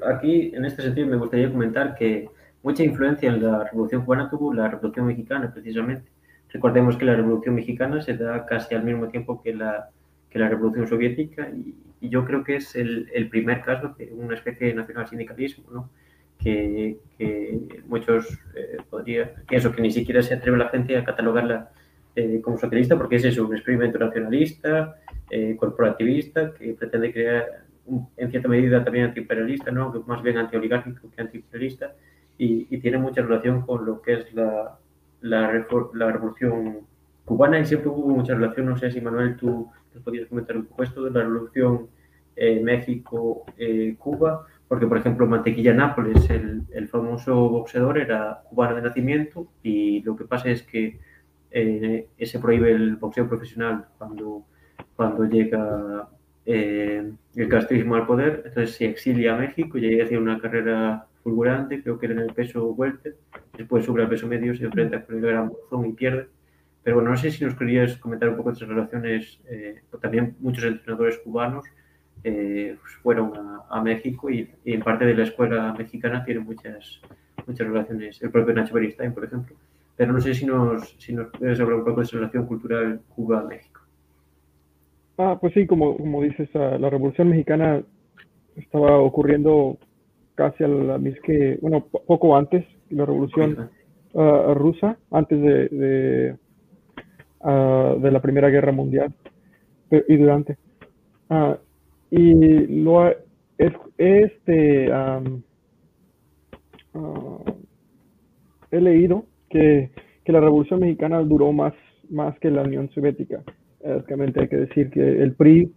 Aquí, en este sentido, me gustaría comentar que mucha influencia en la Revolución Cubana tuvo la Revolución Mexicana, precisamente. Recordemos que la Revolución Mexicana se da casi al mismo tiempo que la que la Revolución Soviética y, y yo creo que es el, el, primer caso de una especie de nacional sindicalismo, ¿no? que, que, muchos eh, podría, pienso que ni siquiera se atreve la gente a catalogarla eh, como socialista porque es eso, un experimento nacionalista, eh, corporativista, que pretende crear un, en cierta medida también antiimperialista, ¿no? que más bien antioligárquico que antiimperialista y, y tiene mucha relación con lo que es la, la, la revolución cubana y siempre hubo mucha relación, no sé si Manuel tú nos podías comentar un poco esto de la revolución eh, México-Cuba, eh, porque por ejemplo Mantequilla Nápoles, el, el, famoso boxeador, era cubano de nacimiento y lo que pasa es que eh, se prohíbe el boxeo profesional cuando, cuando llega eh, el castrismo al poder, entonces se exilia a México y ahí hace una carrera fulgurante, creo que era en el peso welter, después sube al peso medio, se enfrenta con el gran y pierde pero bueno, no sé si nos querías comentar un poco de esas relaciones, eh, también muchos entrenadores cubanos eh, fueron a, a México y, y, en parte de la escuela mexicana tienen muchas, muchas relaciones, el propio Nacho Beristain, por ejemplo. Pero no sé si nos, si nos puedes hablar un poco de esa relación cultural Cuba-México. Ah, pues sí, como, como dices, la Revolución Mexicana estaba ocurriendo casi a la misma que, bueno, poco antes, la Revolución uh, rusa, antes de, de uh, de la Primera Guerra Mundial y durante. Uh, y lo es, este um, uh, he leído que, que, la Revolución Mexicana duró más, más que la Unión Soviética. Básicamente hay que decir que el PRI,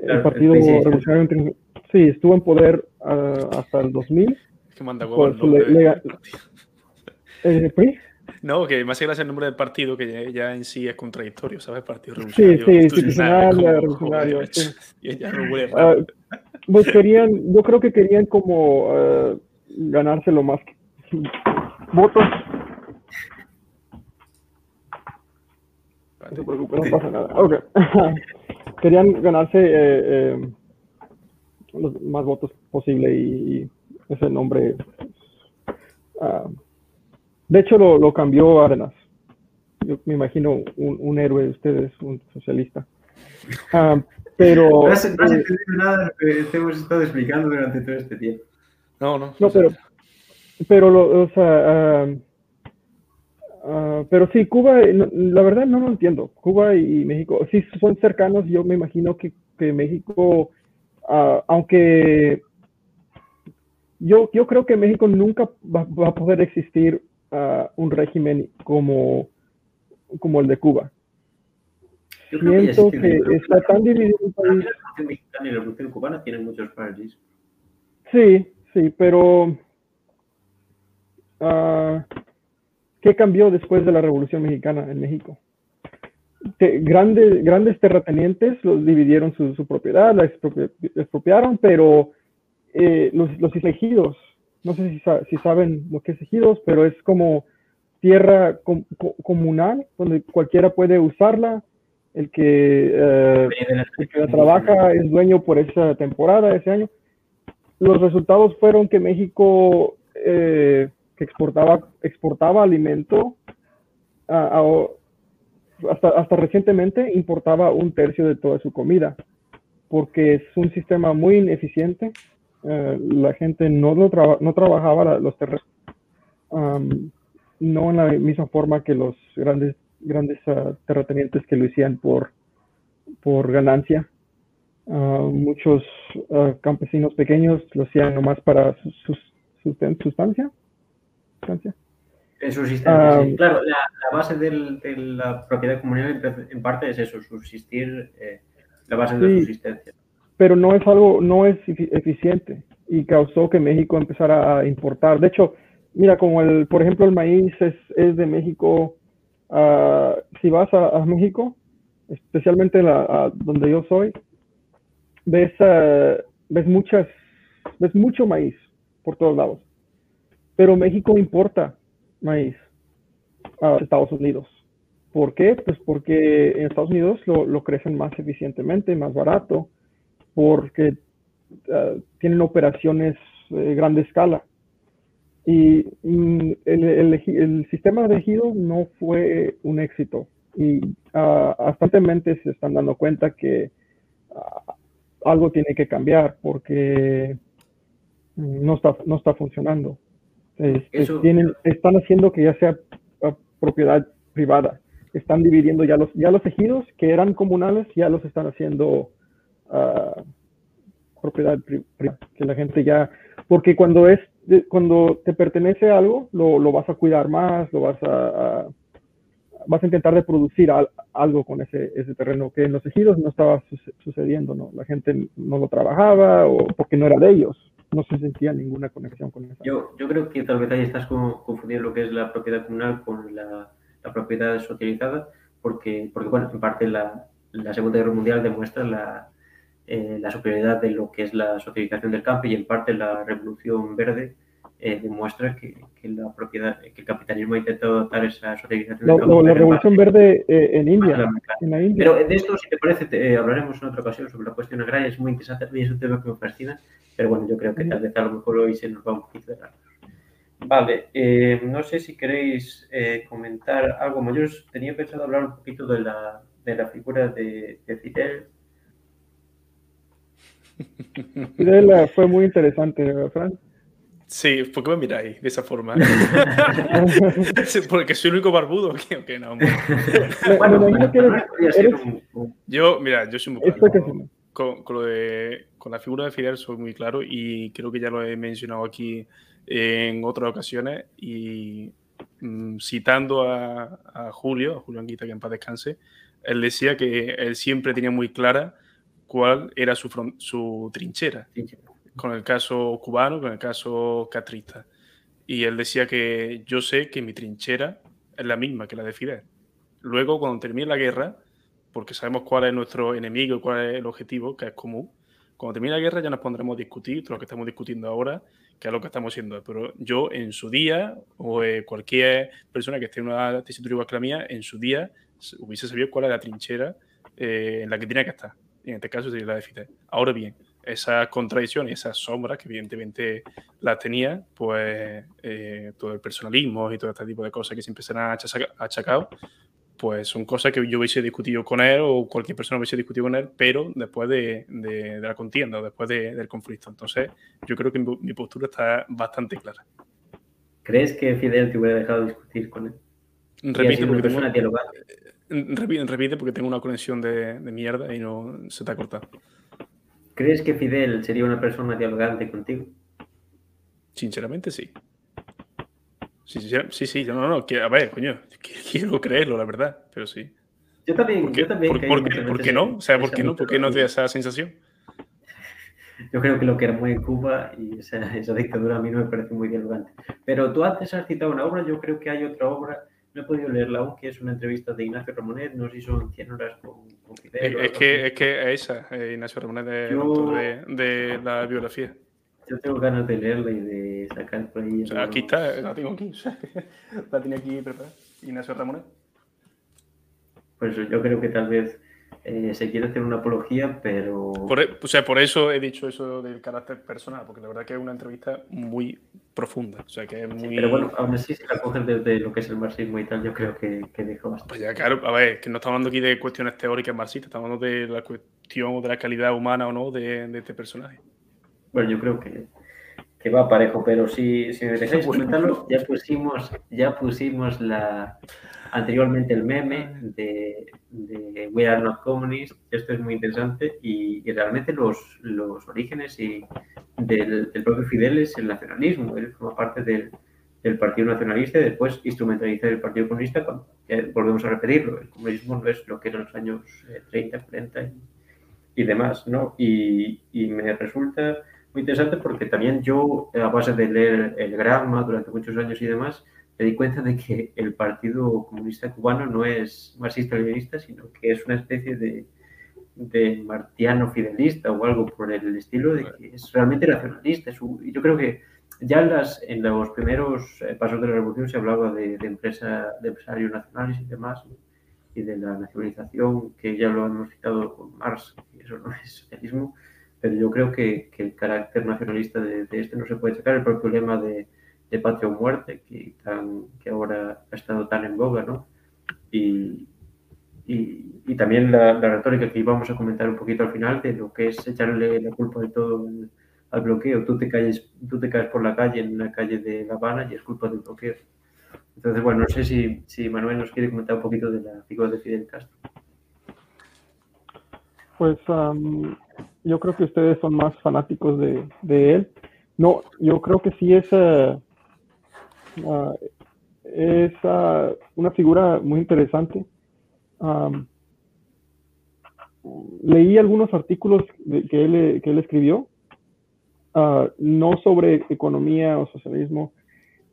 claro, el Partido el Revolucionario sí, estuvo en poder hasta el 2000. Que manda huevo el, le, le, ¿El PRI? No, que más gracia el nombre del partido, que ya en sí es contradictorio, ¿sabes? Partido Revolucionario. Sí, sí, institucional, revolucionario. Uh, Pues querían, yo creo que querían como uh, ganarse lo más que, <laughs> votos. No se preocupe, no pasa nada. Okay. <laughs> querían ganarse eh, eh, los más votos posible y, y ese nombre. Uh, de hecho, lo, lo cambió Arenas. Yo me imagino un, un héroe de ustedes, un socialista. Uh, pero. No has, no has entendido nada de lo que te hemos estado explicando durante todo este tiempo. No, no. No, pero. Pero, lo, o sea. Uh, Uh, pero sí, Cuba, no, la verdad no lo entiendo. Cuba y México, sí son cercanos. Yo me imagino que, que México, uh, aunque yo, yo creo que México nunca va, va, a poder existir ah, un régimen como, como el de Cuba. Yo que Siento existe que está tan dividido el La país. revolución mexicana y la revolución cubana tienen muchos paralelismos. Sí, sí, pero ah, ¿qué cambió después de la Revolución Mexicana en México? Te- grandes, grandes terratenientes los dividieron su, su propiedad, la expropia- expropiaron, pero eh, los, los ejidos, no sé si, sa- si saben lo que es ejidos, pero es como tierra com- co- comunal, donde cualquiera puede usarla, el que eh, el que la trabaja es dueño por esa temporada, ese año. Los resultados fueron que México, eh, que exportaba, exportaba alimento, a- a- hasta, hasta recientemente importaba un tercio de toda su comida, porque es un sistema muy ineficiente. Eh, la gente no, lo traba- no trabajaba la- los terrenos, am, no en la misma forma que los grandes, grandes ah, terratenientes que lo hacían por, por ganancia. Ah, muchos ah, campesinos pequeños lo hacían nomás para sus, susten- sustancia. sustancia. En subsistencia, sí. Claro, la, la base del- de la propiedad comunal en- en parte es eso, subsistir, eh, la base de la subsistencia. Pero no es algo, no es efi- eficiente y causó que México empezara a importar. De hecho, mira, como el, por ejemplo, el maíz es, de México. ah, si vas a, a México, especialmente donde yo soy, ves, ah, ves muchas, ves mucho maíz por todos lados. Pero México importa maíz a Estados Unidos. ¿Por qué? Pues porque en Estados Unidos lo, lo crecen más eficientemente, más barato, porque ah, tienen operaciones de grande escala. Y mm, el, el el sistema de ejido no fue un éxito. Y ah, hasta recientemente se están dando cuenta que ah, algo tiene que cambiar porque no está, no está funcionando. Este, tienen, están haciendo que ya sea ah, propiedad privada. Están dividiendo ya los, ya los ejidos que eran comunales, ya los están haciendo propiedad pri- privada. Que la gente ya, porque cuando es, cuando te pertenece a algo, lo, lo vas a cuidar más, lo vas a, a- vas a intentar de producir al- algo con ese, ese terreno que en los ejidos no estaba suce- sucediendo, ¿no? La gente no lo trabajaba o porque no era de ellos, no se sentía ninguna conexión con eso. Yo, yo creo que tal vez ahí estás confundiendo lo que es la propiedad comunal con la, la propiedad socializada, porque, porque bueno, en parte la, la Segunda Guerra Mundial demuestra la, eh, la superioridad de lo que es la socialización del campo y en parte la Revolución Verde eh, demuestra que, que la propiedad, que el capitalismo ha intentado adaptar esa socialización La, del campo. la- revolución parte- verde eh, en India, claro, claro. en la India. Pero de esto, si te parece, te- eh, hablaremos en otra ocasión sobre la cuestión agraria. Es muy interesante, a mí es un tema que me fascina, pero bueno, yo creo que tal vez a lo mejor hoy se nos va un poquito de largo. Vale, eh, no sé si queréis eh, comentar algo más. Yo tenía pensado hablar un poquito de la, de la figura de, de Fidel. Fue muy interesante, ¿verdad, Fran? Sí, ¿por qué me miráis de esa forma? <laughs> Porque soy el único barbudo. No, Bueno, eres- eres- Yo, mira, yo soy muy claro. Con, con lo de- con la figura de Fidel soy muy claro y creo que ya lo he mencionado aquí en otras ocasiones y mm, citando a, a Julio, a Julio Anguita, que en paz descanse, él decía que él siempre tenía muy clara cuál era su, fron- su trinchera con el caso cubano, con el caso catrista. Y él decía que yo sé que mi trinchera es la misma que la de Fidel. Luego, cuando termine la guerra, porque sabemos cuál es nuestro enemigo y cuál es el objetivo, que es común, cuando termine la guerra ya nos pondremos a discutir todo lo que estamos discutiendo ahora, que es lo que estamos haciendo. Pero yo en su día, o eh, cualquier persona que esté en una tesitura igual que la mía, en su día hubiese sabido cuál es la trinchera eh, en la que tenía que estar. Y en este caso sería la de Fidel. Ahora bien, esas contradicciones, esas sombras que evidentemente las tenía, pues eh, todo el personalismo y todo este tipo de cosas que siempre se han achaca- achacado, pues son cosas que yo hubiese discutido con él o cualquier persona hubiese discutido con él, pero después de, de- de la contienda o después de- del conflicto. Entonces, yo creo que mi, mi postura está bastante clara. ¿Crees que Fidel te hubiera dejado discutir con él? Y no porque, dialogada. Repite, repite porque tengo una conexión de, de mierda y no se te ha cortado. ¿Crees que Fidel sería una persona dialogante contigo? Sinceramente, sí. Sí, sí, sí, sí, no, no, que- a ver, coño, <laughs> quiero creerlo, la verdad, pero sí. Yo también, ¿Por qué, yo también por- qué- por no? O sea, ¿por qué no? ¿Por qué no te da esa sensación? <laughs> Yo creo que lo que era muy en Cuba y esa, <laughs> esa dictadura a mí no me parece muy dialogante. Pero tú antes has citado una obra, yo creo que hay otra obra, no he podido leerla aún, que es una entrevista de Ignacio Ramonet, no sé si son 100 horas con, con Fidel. Es, o es que, es que esa, eh, Ignacio Ramonet, es el autor de, de la biografía. Yo tengo ganas de leerla y de sacar por ahí. O sea, aquí está, la tengo aquí, <laughs> o sea, la tenía aquí preparada. Ignacio Ramonet. Pues yo creo que tal vez eh, se quiere hacer una apología, pero Por, e- o sea, por eso he dicho eso del carácter personal, porque la verdad que es una entrevista muy profunda. O sea, que es muy. Pero bueno, aún así, si la coges desde lo que es el marxismo y tal, yo creo que, que deja bastante. Pues ya, claro, a ver, que no estamos hablando aquí de cuestiones teóricas marxistas, estamos hablando de la cuestión o de la calidad humana o no de, de este personaje. Bueno, yo creo que, que va parejo, pero si, si me dejáis comentarlo, ya pusimos, ya pusimos la anteriormente el meme de, de We Are Not Communists. Esto es muy interesante y, y realmente los, los orígenes y del, del propio Fidel es el nacionalismo. Él forma parte del, del Partido Nacionalista y después instrumentaliza el Partido Comunista. Cuando, eh, volvemos a repetirlo, el comunismo no es lo que era en los años eh, 30, 40 y, y demás, ¿no? Y, y me resulta muy interesante porque también yo, a base de leer el Gramma durante muchos años y demás, me di cuenta de que el Partido Comunista Cubano no es marxista-leninista, sino que es una especie de, de martiano fidelista o algo por el estilo, de que es realmente nacionalista. Es un- yo creo que ya en, las, en los primeros eh, pasos de la revolución se hablaba de, de empresa, de empresarios nacionales y demás, ¿no? y de la nacionalización, que ya lo hemos citado con Marx, y eso no es socialismo, pero yo creo que, que el carácter nacionalista de, de este no se puede sacar, el propio lema de, de patria o muerte, que, tan, que ahora ha estado tan en boga, ¿no? Y, y, y también la, la retórica que íbamos a comentar un poquito al final de lo que es echarle la culpa de todo al, bloqueo. Tú te, calles, tú te caes por la calle en una calle de La Habana y es culpa del bloqueo. Entonces, bueno, no sé si, si Manuel nos quiere comentar un poquito de la figura de Fidel Castro. Pues am, yo creo que ustedes son más fanáticos de, él. No, yo creo que sí es, ah, es ah, una figura muy interesante. Am, leí algunos artículos de- que, él, que él escribió, ah, no sobre economía o socialismo,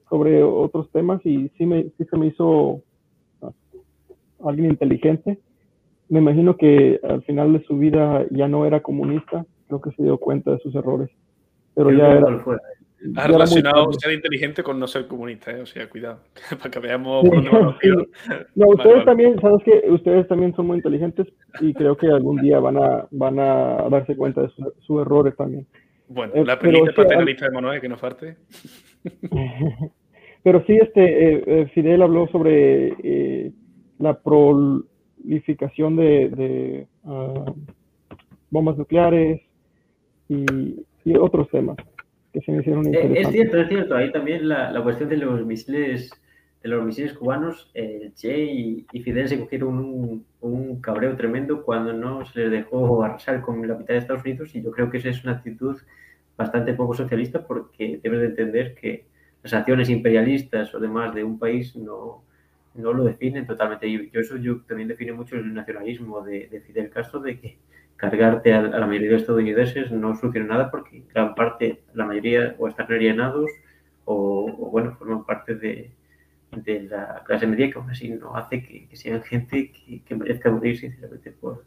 sobre otros temas y sí, me, sí se me hizo alguien inteligente me imagino que al final de su vida ya no era comunista, creo que se dio cuenta de sus errores. Pero ya era, fue. Ha ya era muy relacionado tarde. ser inteligente con no ser comunista, ¿eh? o sea, cuidado, <laughs> para que veamos Sí, por dónde <laughs> sí. No, Vale, ustedes vale. también, sabes que ustedes también son muy inteligentes y creo que algún día van a, van a darse cuenta de su- sus errores también. Bueno, Eh, la al- paternalista de Manuel, que no falte. <laughs> Pero sí, este, eh, eh, Fidel habló sobre eh, la prolificación de, de, ah, bombas nucleares y, y otros temas que se me hicieron Eh, interesantes. Es cierto, es cierto. Ahí también la, la cuestión de los misiles, de los misiles cubanos, eh, Che y, y Fidel se cogieron un, un cabreo tremendo cuando no se les dejó arrasar con la mitad de Estados Unidos y yo creo que esa es una actitud bastante poco socialista porque debes de entender que las acciones imperialistas o demás de un país no, no lo definen totalmente. Y yo eso yo también define mucho el nacionalismo de, de Fidel Castro, de que cargarte a, la mayoría de estadounidenses no soluciona nada porque gran parte, la mayoría o están alienados o, o, bueno, forman parte de, de la clase media que aún así no hace que, sean gente que, merezca morir sinceramente por,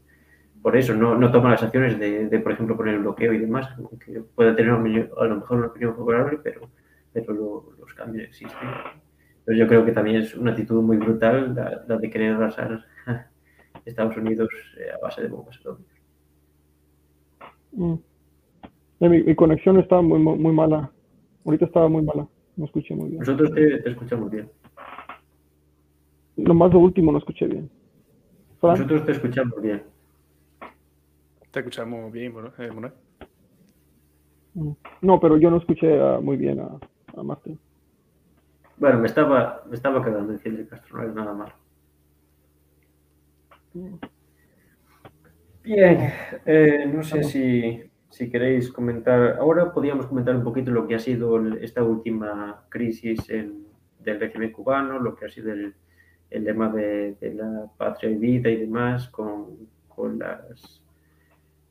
por eso. No, no toma las acciones de, de, por ejemplo, poner el bloqueo y demás, aunque pueda tener a lo mejor una opinión favorable, pero, pero lo- los cambios existen. Pero yo creo que también es una actitud muy brutal la, la de querer arrasar Estados Unidos eh, a base de bombas atómicas. Mm. Mi, mi conexión estaba muy, muy muy mala. Ahorita estaba muy mala. No escuché muy bien. Nosotros te, te escuchamos bien. Nomás lo último no escuché bien. Fran, Nosotros te escuchamos bien. Te escuchamos bien, Manuel. eh, mm. no, pero yo no escuché ah, muy bien a, a Martín. Bueno, me estaba, me estaba quedando en Fidel Castro, no es nada malo. Bien, eh, no sé si, si queréis comentar. Ahora podríamos comentar un poquito lo que ha sido esta última crisis en, del régimen cubano, lo que ha sido el, el tema de, de la patria y vida y demás, con, con las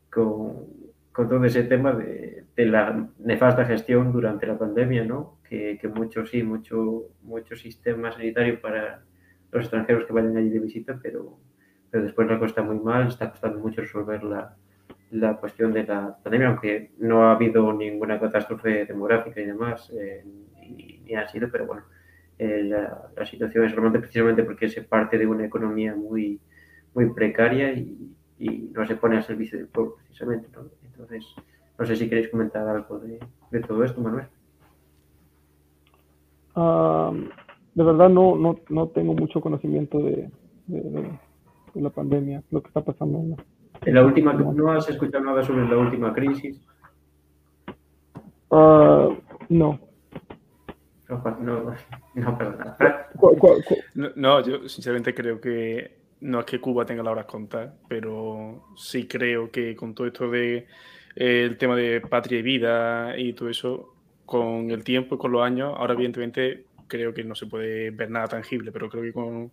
con, con todo ese tema de, de la nefasta gestión durante la pandemia, ¿no? Que, que mucho, sí, mucho, mucho sistema sanitario para los extranjeros que vayan allí de visita, pero, pero después la cosa está muy mal, está costando mucho resolver la, la cuestión de la pandemia, aunque no ha habido ninguna catástrofe demográfica y demás, eh, ni, ha sido, pero bueno, eh, la, la situación es realmente precisamente porque se parte de una economía muy, muy precaria y, y no se pone al servicio del pueblo, precisamente, ¿no? Entonces, no sé si queréis comentar algo de, de todo esto, Manuel. Ah, de verdad no, no, no tengo mucho conocimiento de, de- de- de la pandemia, lo que está pasando. ¿no? En la última, ¿No has escuchado nada sobre la última crisis? Ah, no. No, pa- no, no perdona. Yo sinceramente creo que no es que Cuba tenga las horas contadas, pero sí creo que con todo esto de eh, el tema de patria y vida y todo eso, con el tiempo y con los años, ahora evidentemente creo que no se puede ver nada tangible, pero creo que con,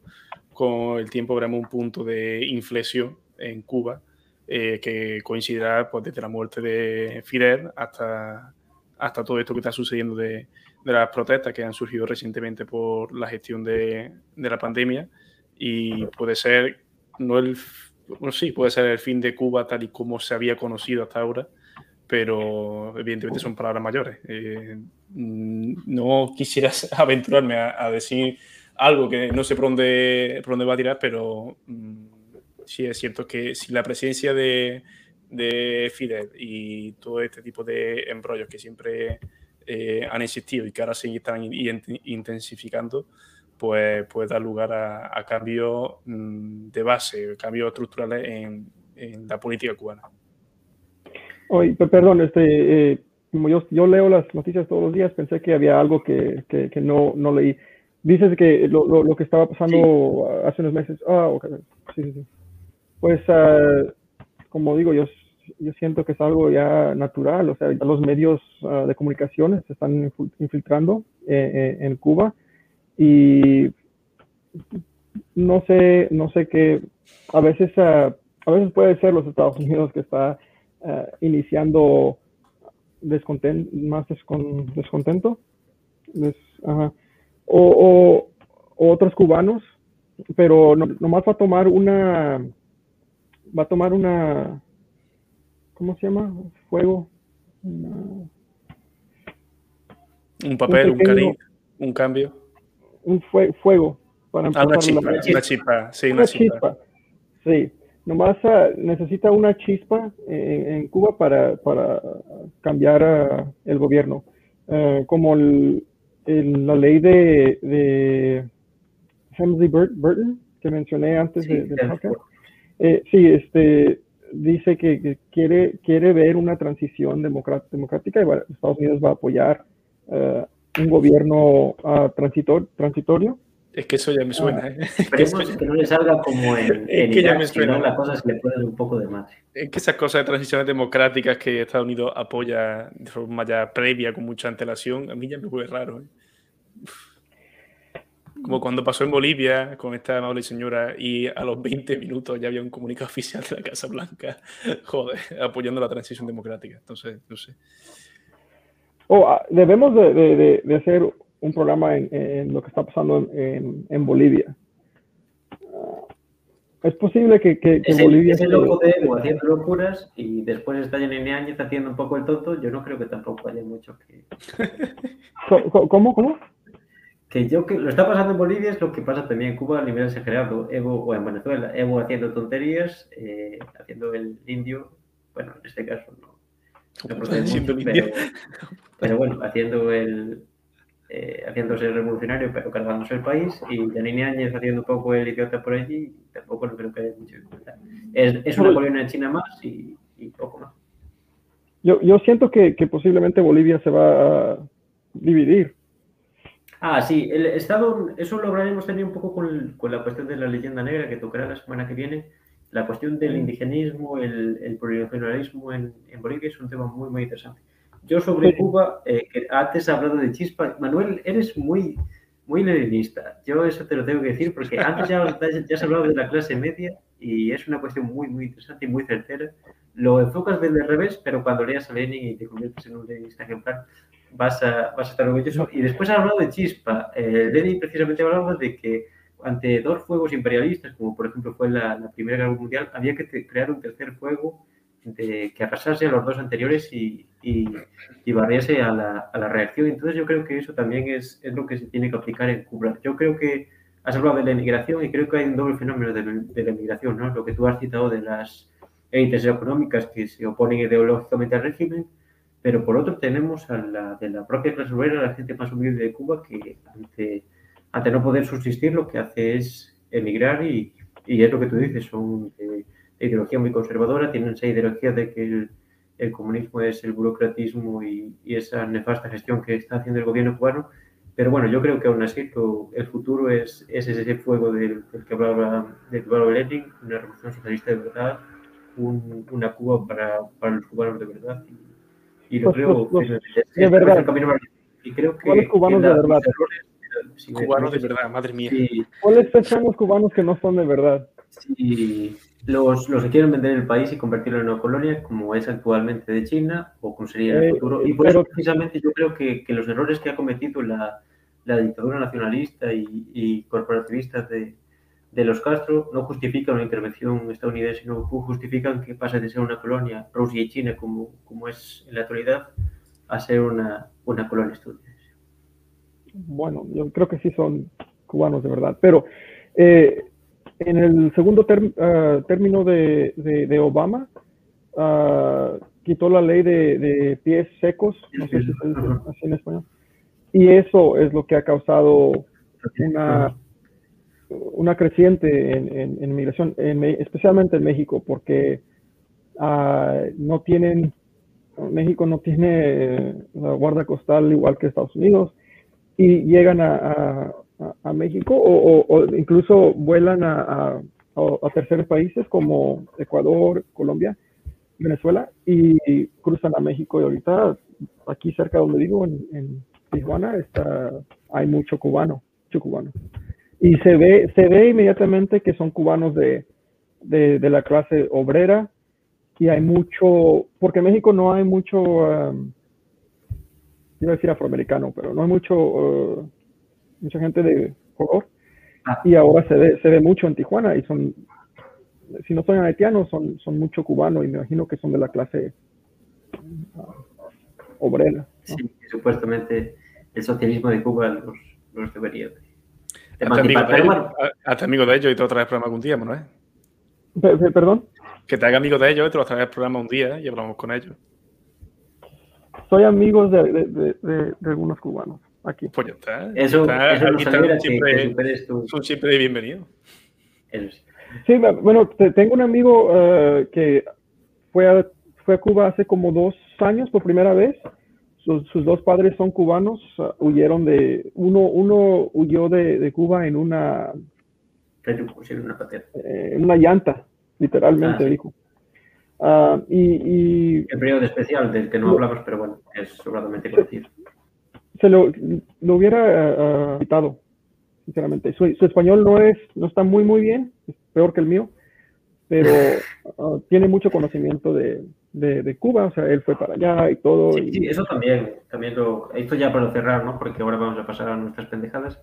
con el tiempo veremos un punto de inflexión en Cuba eh, que coincidirá pues, desde la muerte de Fidel hasta, hasta todo esto que está sucediendo de, de las protestas que han surgido recientemente por la gestión de, de la pandemia. Y puede ser, no el, bueno, sí, puede ser el fin de Cuba tal y como se había conocido hasta ahora, pero evidentemente son palabras mayores. Eh, no quisiera <laughs> aventurarme a, a decir algo que no sé por dónde, por dónde va a tirar, pero mm, sí es cierto que si la presencia de, de Fidel y todo este tipo de embrollos que siempre eh, han existido y que ahora se están in- intensificando, pues puede dar lugar a, a cambios mm, de base, cambios estructurales en, en la política cubana. Oye, pe- perdón, este, eh, como yo, yo leo las noticias todos los días, pensé que había algo que, que, que no, no leí. Dices que lo, lo, lo que estaba pasando hace unos meses. Ah, ok. Sí, sí, sí. Pues, ah, como digo, yo, yo siento que es algo ya natural. O sea, ya los medios ah, de comunicaciones se están infiltrando eh, eh, en Cuba y no sé, no sé qué, a veces, ah, a veces puede ser los Estados Unidos que está ah, iniciando más descon- descontento, Des- ajá. o, o- o otros cubanos, pero no, nomás va a tomar una, va a tomar una, ¿cómo se llama? Fuego. Una- Un papel, un, pequeño- un cambio. un fue- fuego para Ah, una chispa, la- una chispa, sí, una una chispa. chispa. Sí, nomás ah, necesita una chispa en, en Cuba para, para cambiar ah, el gobierno. Eh, como el- el- la ley de, de Hemsley Bur- Burton que mencioné antes Sí, de, podcast. Eh, sí, este dice que, que quiere, quiere ver una transición democrática y va- Estados Unidos va a apoyar eh, un gobierno ah, transitor- transitorio. Es que eso ya me suena. ¿eh? <laughs> Esperemos que no le salga como en, <laughs> Es en que ya me suena. no la cosa se le dar un poco de madre. Es que esas cosas de transiciones democráticas que Estados Unidos apoya de forma ya previa, con mucha antelación, a mí ya me huele raro. ¿eh? Como cuando pasó en Bolivia con esta amable señora y a los 20 minutos ya había un comunicado <laughs> oficial de la Casa Blanca, joder, apoyando la transición democrática. Entonces, no sé. Oh, ah, debemos de, de- de- de hacer un programa en, en lo que está pasando en, en- en Bolivia. Ah, es posible que, que- que Ese, Bolivia ese se- loco de Evo haciendo locuras y después está Jenny Áñez haciendo un poco el tonto, yo no creo que tampoco haya mucho que... ¿Cómo? ¿Cómo? Que yo que lo está pasando en Bolivia es lo que pasa también en Cuba a nivel exagerado, Evo, o en Venezuela, Evo haciendo tonterías, eh, haciendo el indio, bueno, en este caso no, no mucho, el pero, indio. pero bueno, haciendo el eh, haciéndose revolucionario pero cargándose el país y Janine Áñez haciendo un poco el idiota por allí, tampoco no creo que haya mucho. Es, es una colonia China más y, y poco más. Yo, yo siento que, que posiblemente Bolivia se va a dividir. Ah, sí, el Estado, eso lo hablaremos también un poco con, con la cuestión de la leyenda negra que tocará la semana que viene. La cuestión del indigenismo, el, el plurinacionalismo en, en Bolivia es un tema muy, muy interesante. Yo sobre Sí. Cuba, eh, que antes he hablado de chispa. Manuel, eres muy, muy leninista. Yo eso te lo tengo que decir porque antes ya, ya has hablado de la clase media y es una cuestión muy, muy interesante y muy certera. Lo enfocas desde el revés, pero cuando leas a Lenin y te conviertes en un leninista ejemplar, vas a, vas a estar orgulloso. Y después has hablado de chispa. Eh, Lenin precisamente hablaba de que ante dos fuegos imperialistas, como por ejemplo fue la, la Primera Guerra Mundial, había que crear un tercer fuego de, que arrasase a los dos anteriores y, y, y barriese a la, a la reacción. Entonces yo creo que eso también es, es lo que se tiene que aplicar en Cuba. Yo creo que has hablado de la emigración y creo que hay un doble fenómeno de, de la emigración, ¿no? Lo que tú has citado de las élites económicas que se oponen ideológicamente al régimen, pero por otro tenemos a la de la propia clase obrera, la gente más humilde de Cuba, que ante, ante no poder subsistir lo que hace es emigrar y, y es lo que tú dices, son de ideología muy conservadora, tienen esa ideología de que el, el comunismo es el burocratismo y, y esa nefasta gestión que está haciendo el gobierno cubano, pero bueno, yo creo que aún así lo- el futuro es, es ese fuego del, del que hablaba, del que hablaba Lenin, una revolución socialista de verdad, un- una Cuba para, para los cubanos de verdad. Y, y lo Los- creo los- los- firmemente. de es verdad. el camino más difícil. Y creo que, ¿Cuáles cubanos que de verdad? errores, si me Cubanos de verdad, madre mía. si- ¿Cuáles los cubanos que no son de verdad? Si los, los que quieren vender el país y convertirlo en una colonia, como es actualmente de China, o como sería en el Eh, futuro. Y por eso, precisamente, yo creo que, que los errores que ha cometido la, la dictadura nacionalista y, y corporativista de, de los Castro no justifican una intervención estadounidense, no justifican que pase de ser una colonia, Rusia y China, como, como es en la actualidad, a ser una, una colonia estadounidense. Bueno, yo creo que sí son cubanos de verdad. Pero eh, en el segundo ah, término de, de- de Obama, ah, quitó la ley de, de pies secos, no sé si se dice Ajá. así en español. Y eso es lo que ha causado una, una creciente en, en, en migración, en Me- especialmente en México, porque ah, no tienen, México no tiene eh, la guardia costal igual que Estados Unidos y llegan a, a- a- México o, incluso vuelan a, terceros países como Ecuador, Colombia, Venezuela y cruzan a México. Y ahorita aquí cerca donde vivo en, Tijuana está hay mucho cubano, mucho cubano. Y se ve se ve inmediatamente que son cubanos de, de, de la clase obrera y hay mucho porque en México no hay mucho um, iba a decir afroamericano, pero no hay mucho, uh, mucha gente de color. Ah. Y ahora se ve, se ve mucho en Tijuana y son, si no son haitianos, son, son mucho cubanos y me imagino que son de la clase uh, obrera. ¿no? Sí, supuestamente el socialismo de Cuba los, los debería de, Hazte amigo de ellos, amigo de y te lo traes programa algún día, Manuel. Pe- pe- Perdón, Que te haga amigo de ellos y te lo traes programa un día y hablamos con ellos. soy amigo de, de, de, de- de algunos cubanos aquí. Pues ya está. eso, Está- eso aquí están siempre- que son siempre bienvenidos. sí. Bueno, te- tengo un amigo uh, que fue a, fue a Cuba hace como dos años por primera vez. Sus, sus dos padres son cubanos, uh, huyeron de, uno, uno huyó de, de Cuba en una, una eh, en una llanta, literalmente, Ah, sí. dijo. Ah, y, y El periodo especial del que no hablamos, pero bueno, es sobradamente conocido. Se lo, lo hubiera ah, quitado, sinceramente. Su, su español no es, no está muy, muy bien, es peor que el mío, pero <laughs> ah, tiene mucho conocimiento de, de, de Cuba, o sea, él fue para allá y todo. Sí, y- sí, eso también, también lo, esto ya para cerrar, ¿no? Porque ahora vamos a pasar a nuestras pendejadas,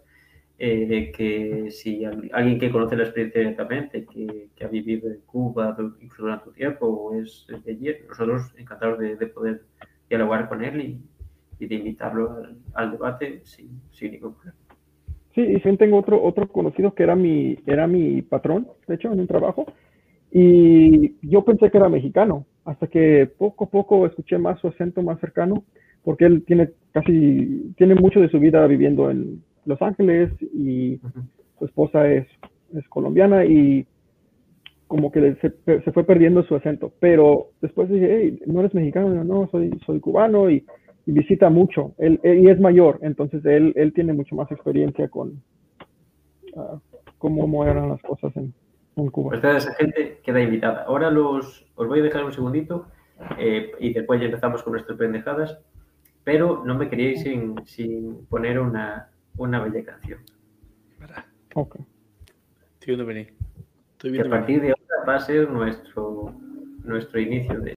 eh, de que si al- alguien que conoce la experiencia directamente, que, que ha vivido en Cuba incluso durante un tiempo o es de allí, nosotros encantados de, de poder dialogar con él y, y de invitarlo al, al debate sin, sin ningún problema. Sí, y también tengo otro, otro conocido que era mi, era mi patrón, de hecho, en un trabajo, y yo pensé que era mexicano, hasta que poco a poco escuché más su acento más cercano, porque él tiene casi, tiene mucho de su vida viviendo en Los Ángeles y su esposa es, es colombiana y como que se, se fue perdiendo su acento, pero después dije, hey, no eres mexicano, no, soy, soy cubano y visita mucho, él, él- y es mayor, entonces él, él tiene mucho más experiencia con ah, cómo eran las cosas en, en Cuba. Pues toda esa gente queda invitada. Ahora los, os voy a dejar un segundito eh, y después ya empezamos con nuestras pendejadas, pero no me queríais sin, sin poner una, una bella canción. Ok. Estoy viendo venir. Estoy Que a venir. partir de ahora va a ser nuestro, nuestro inicio de,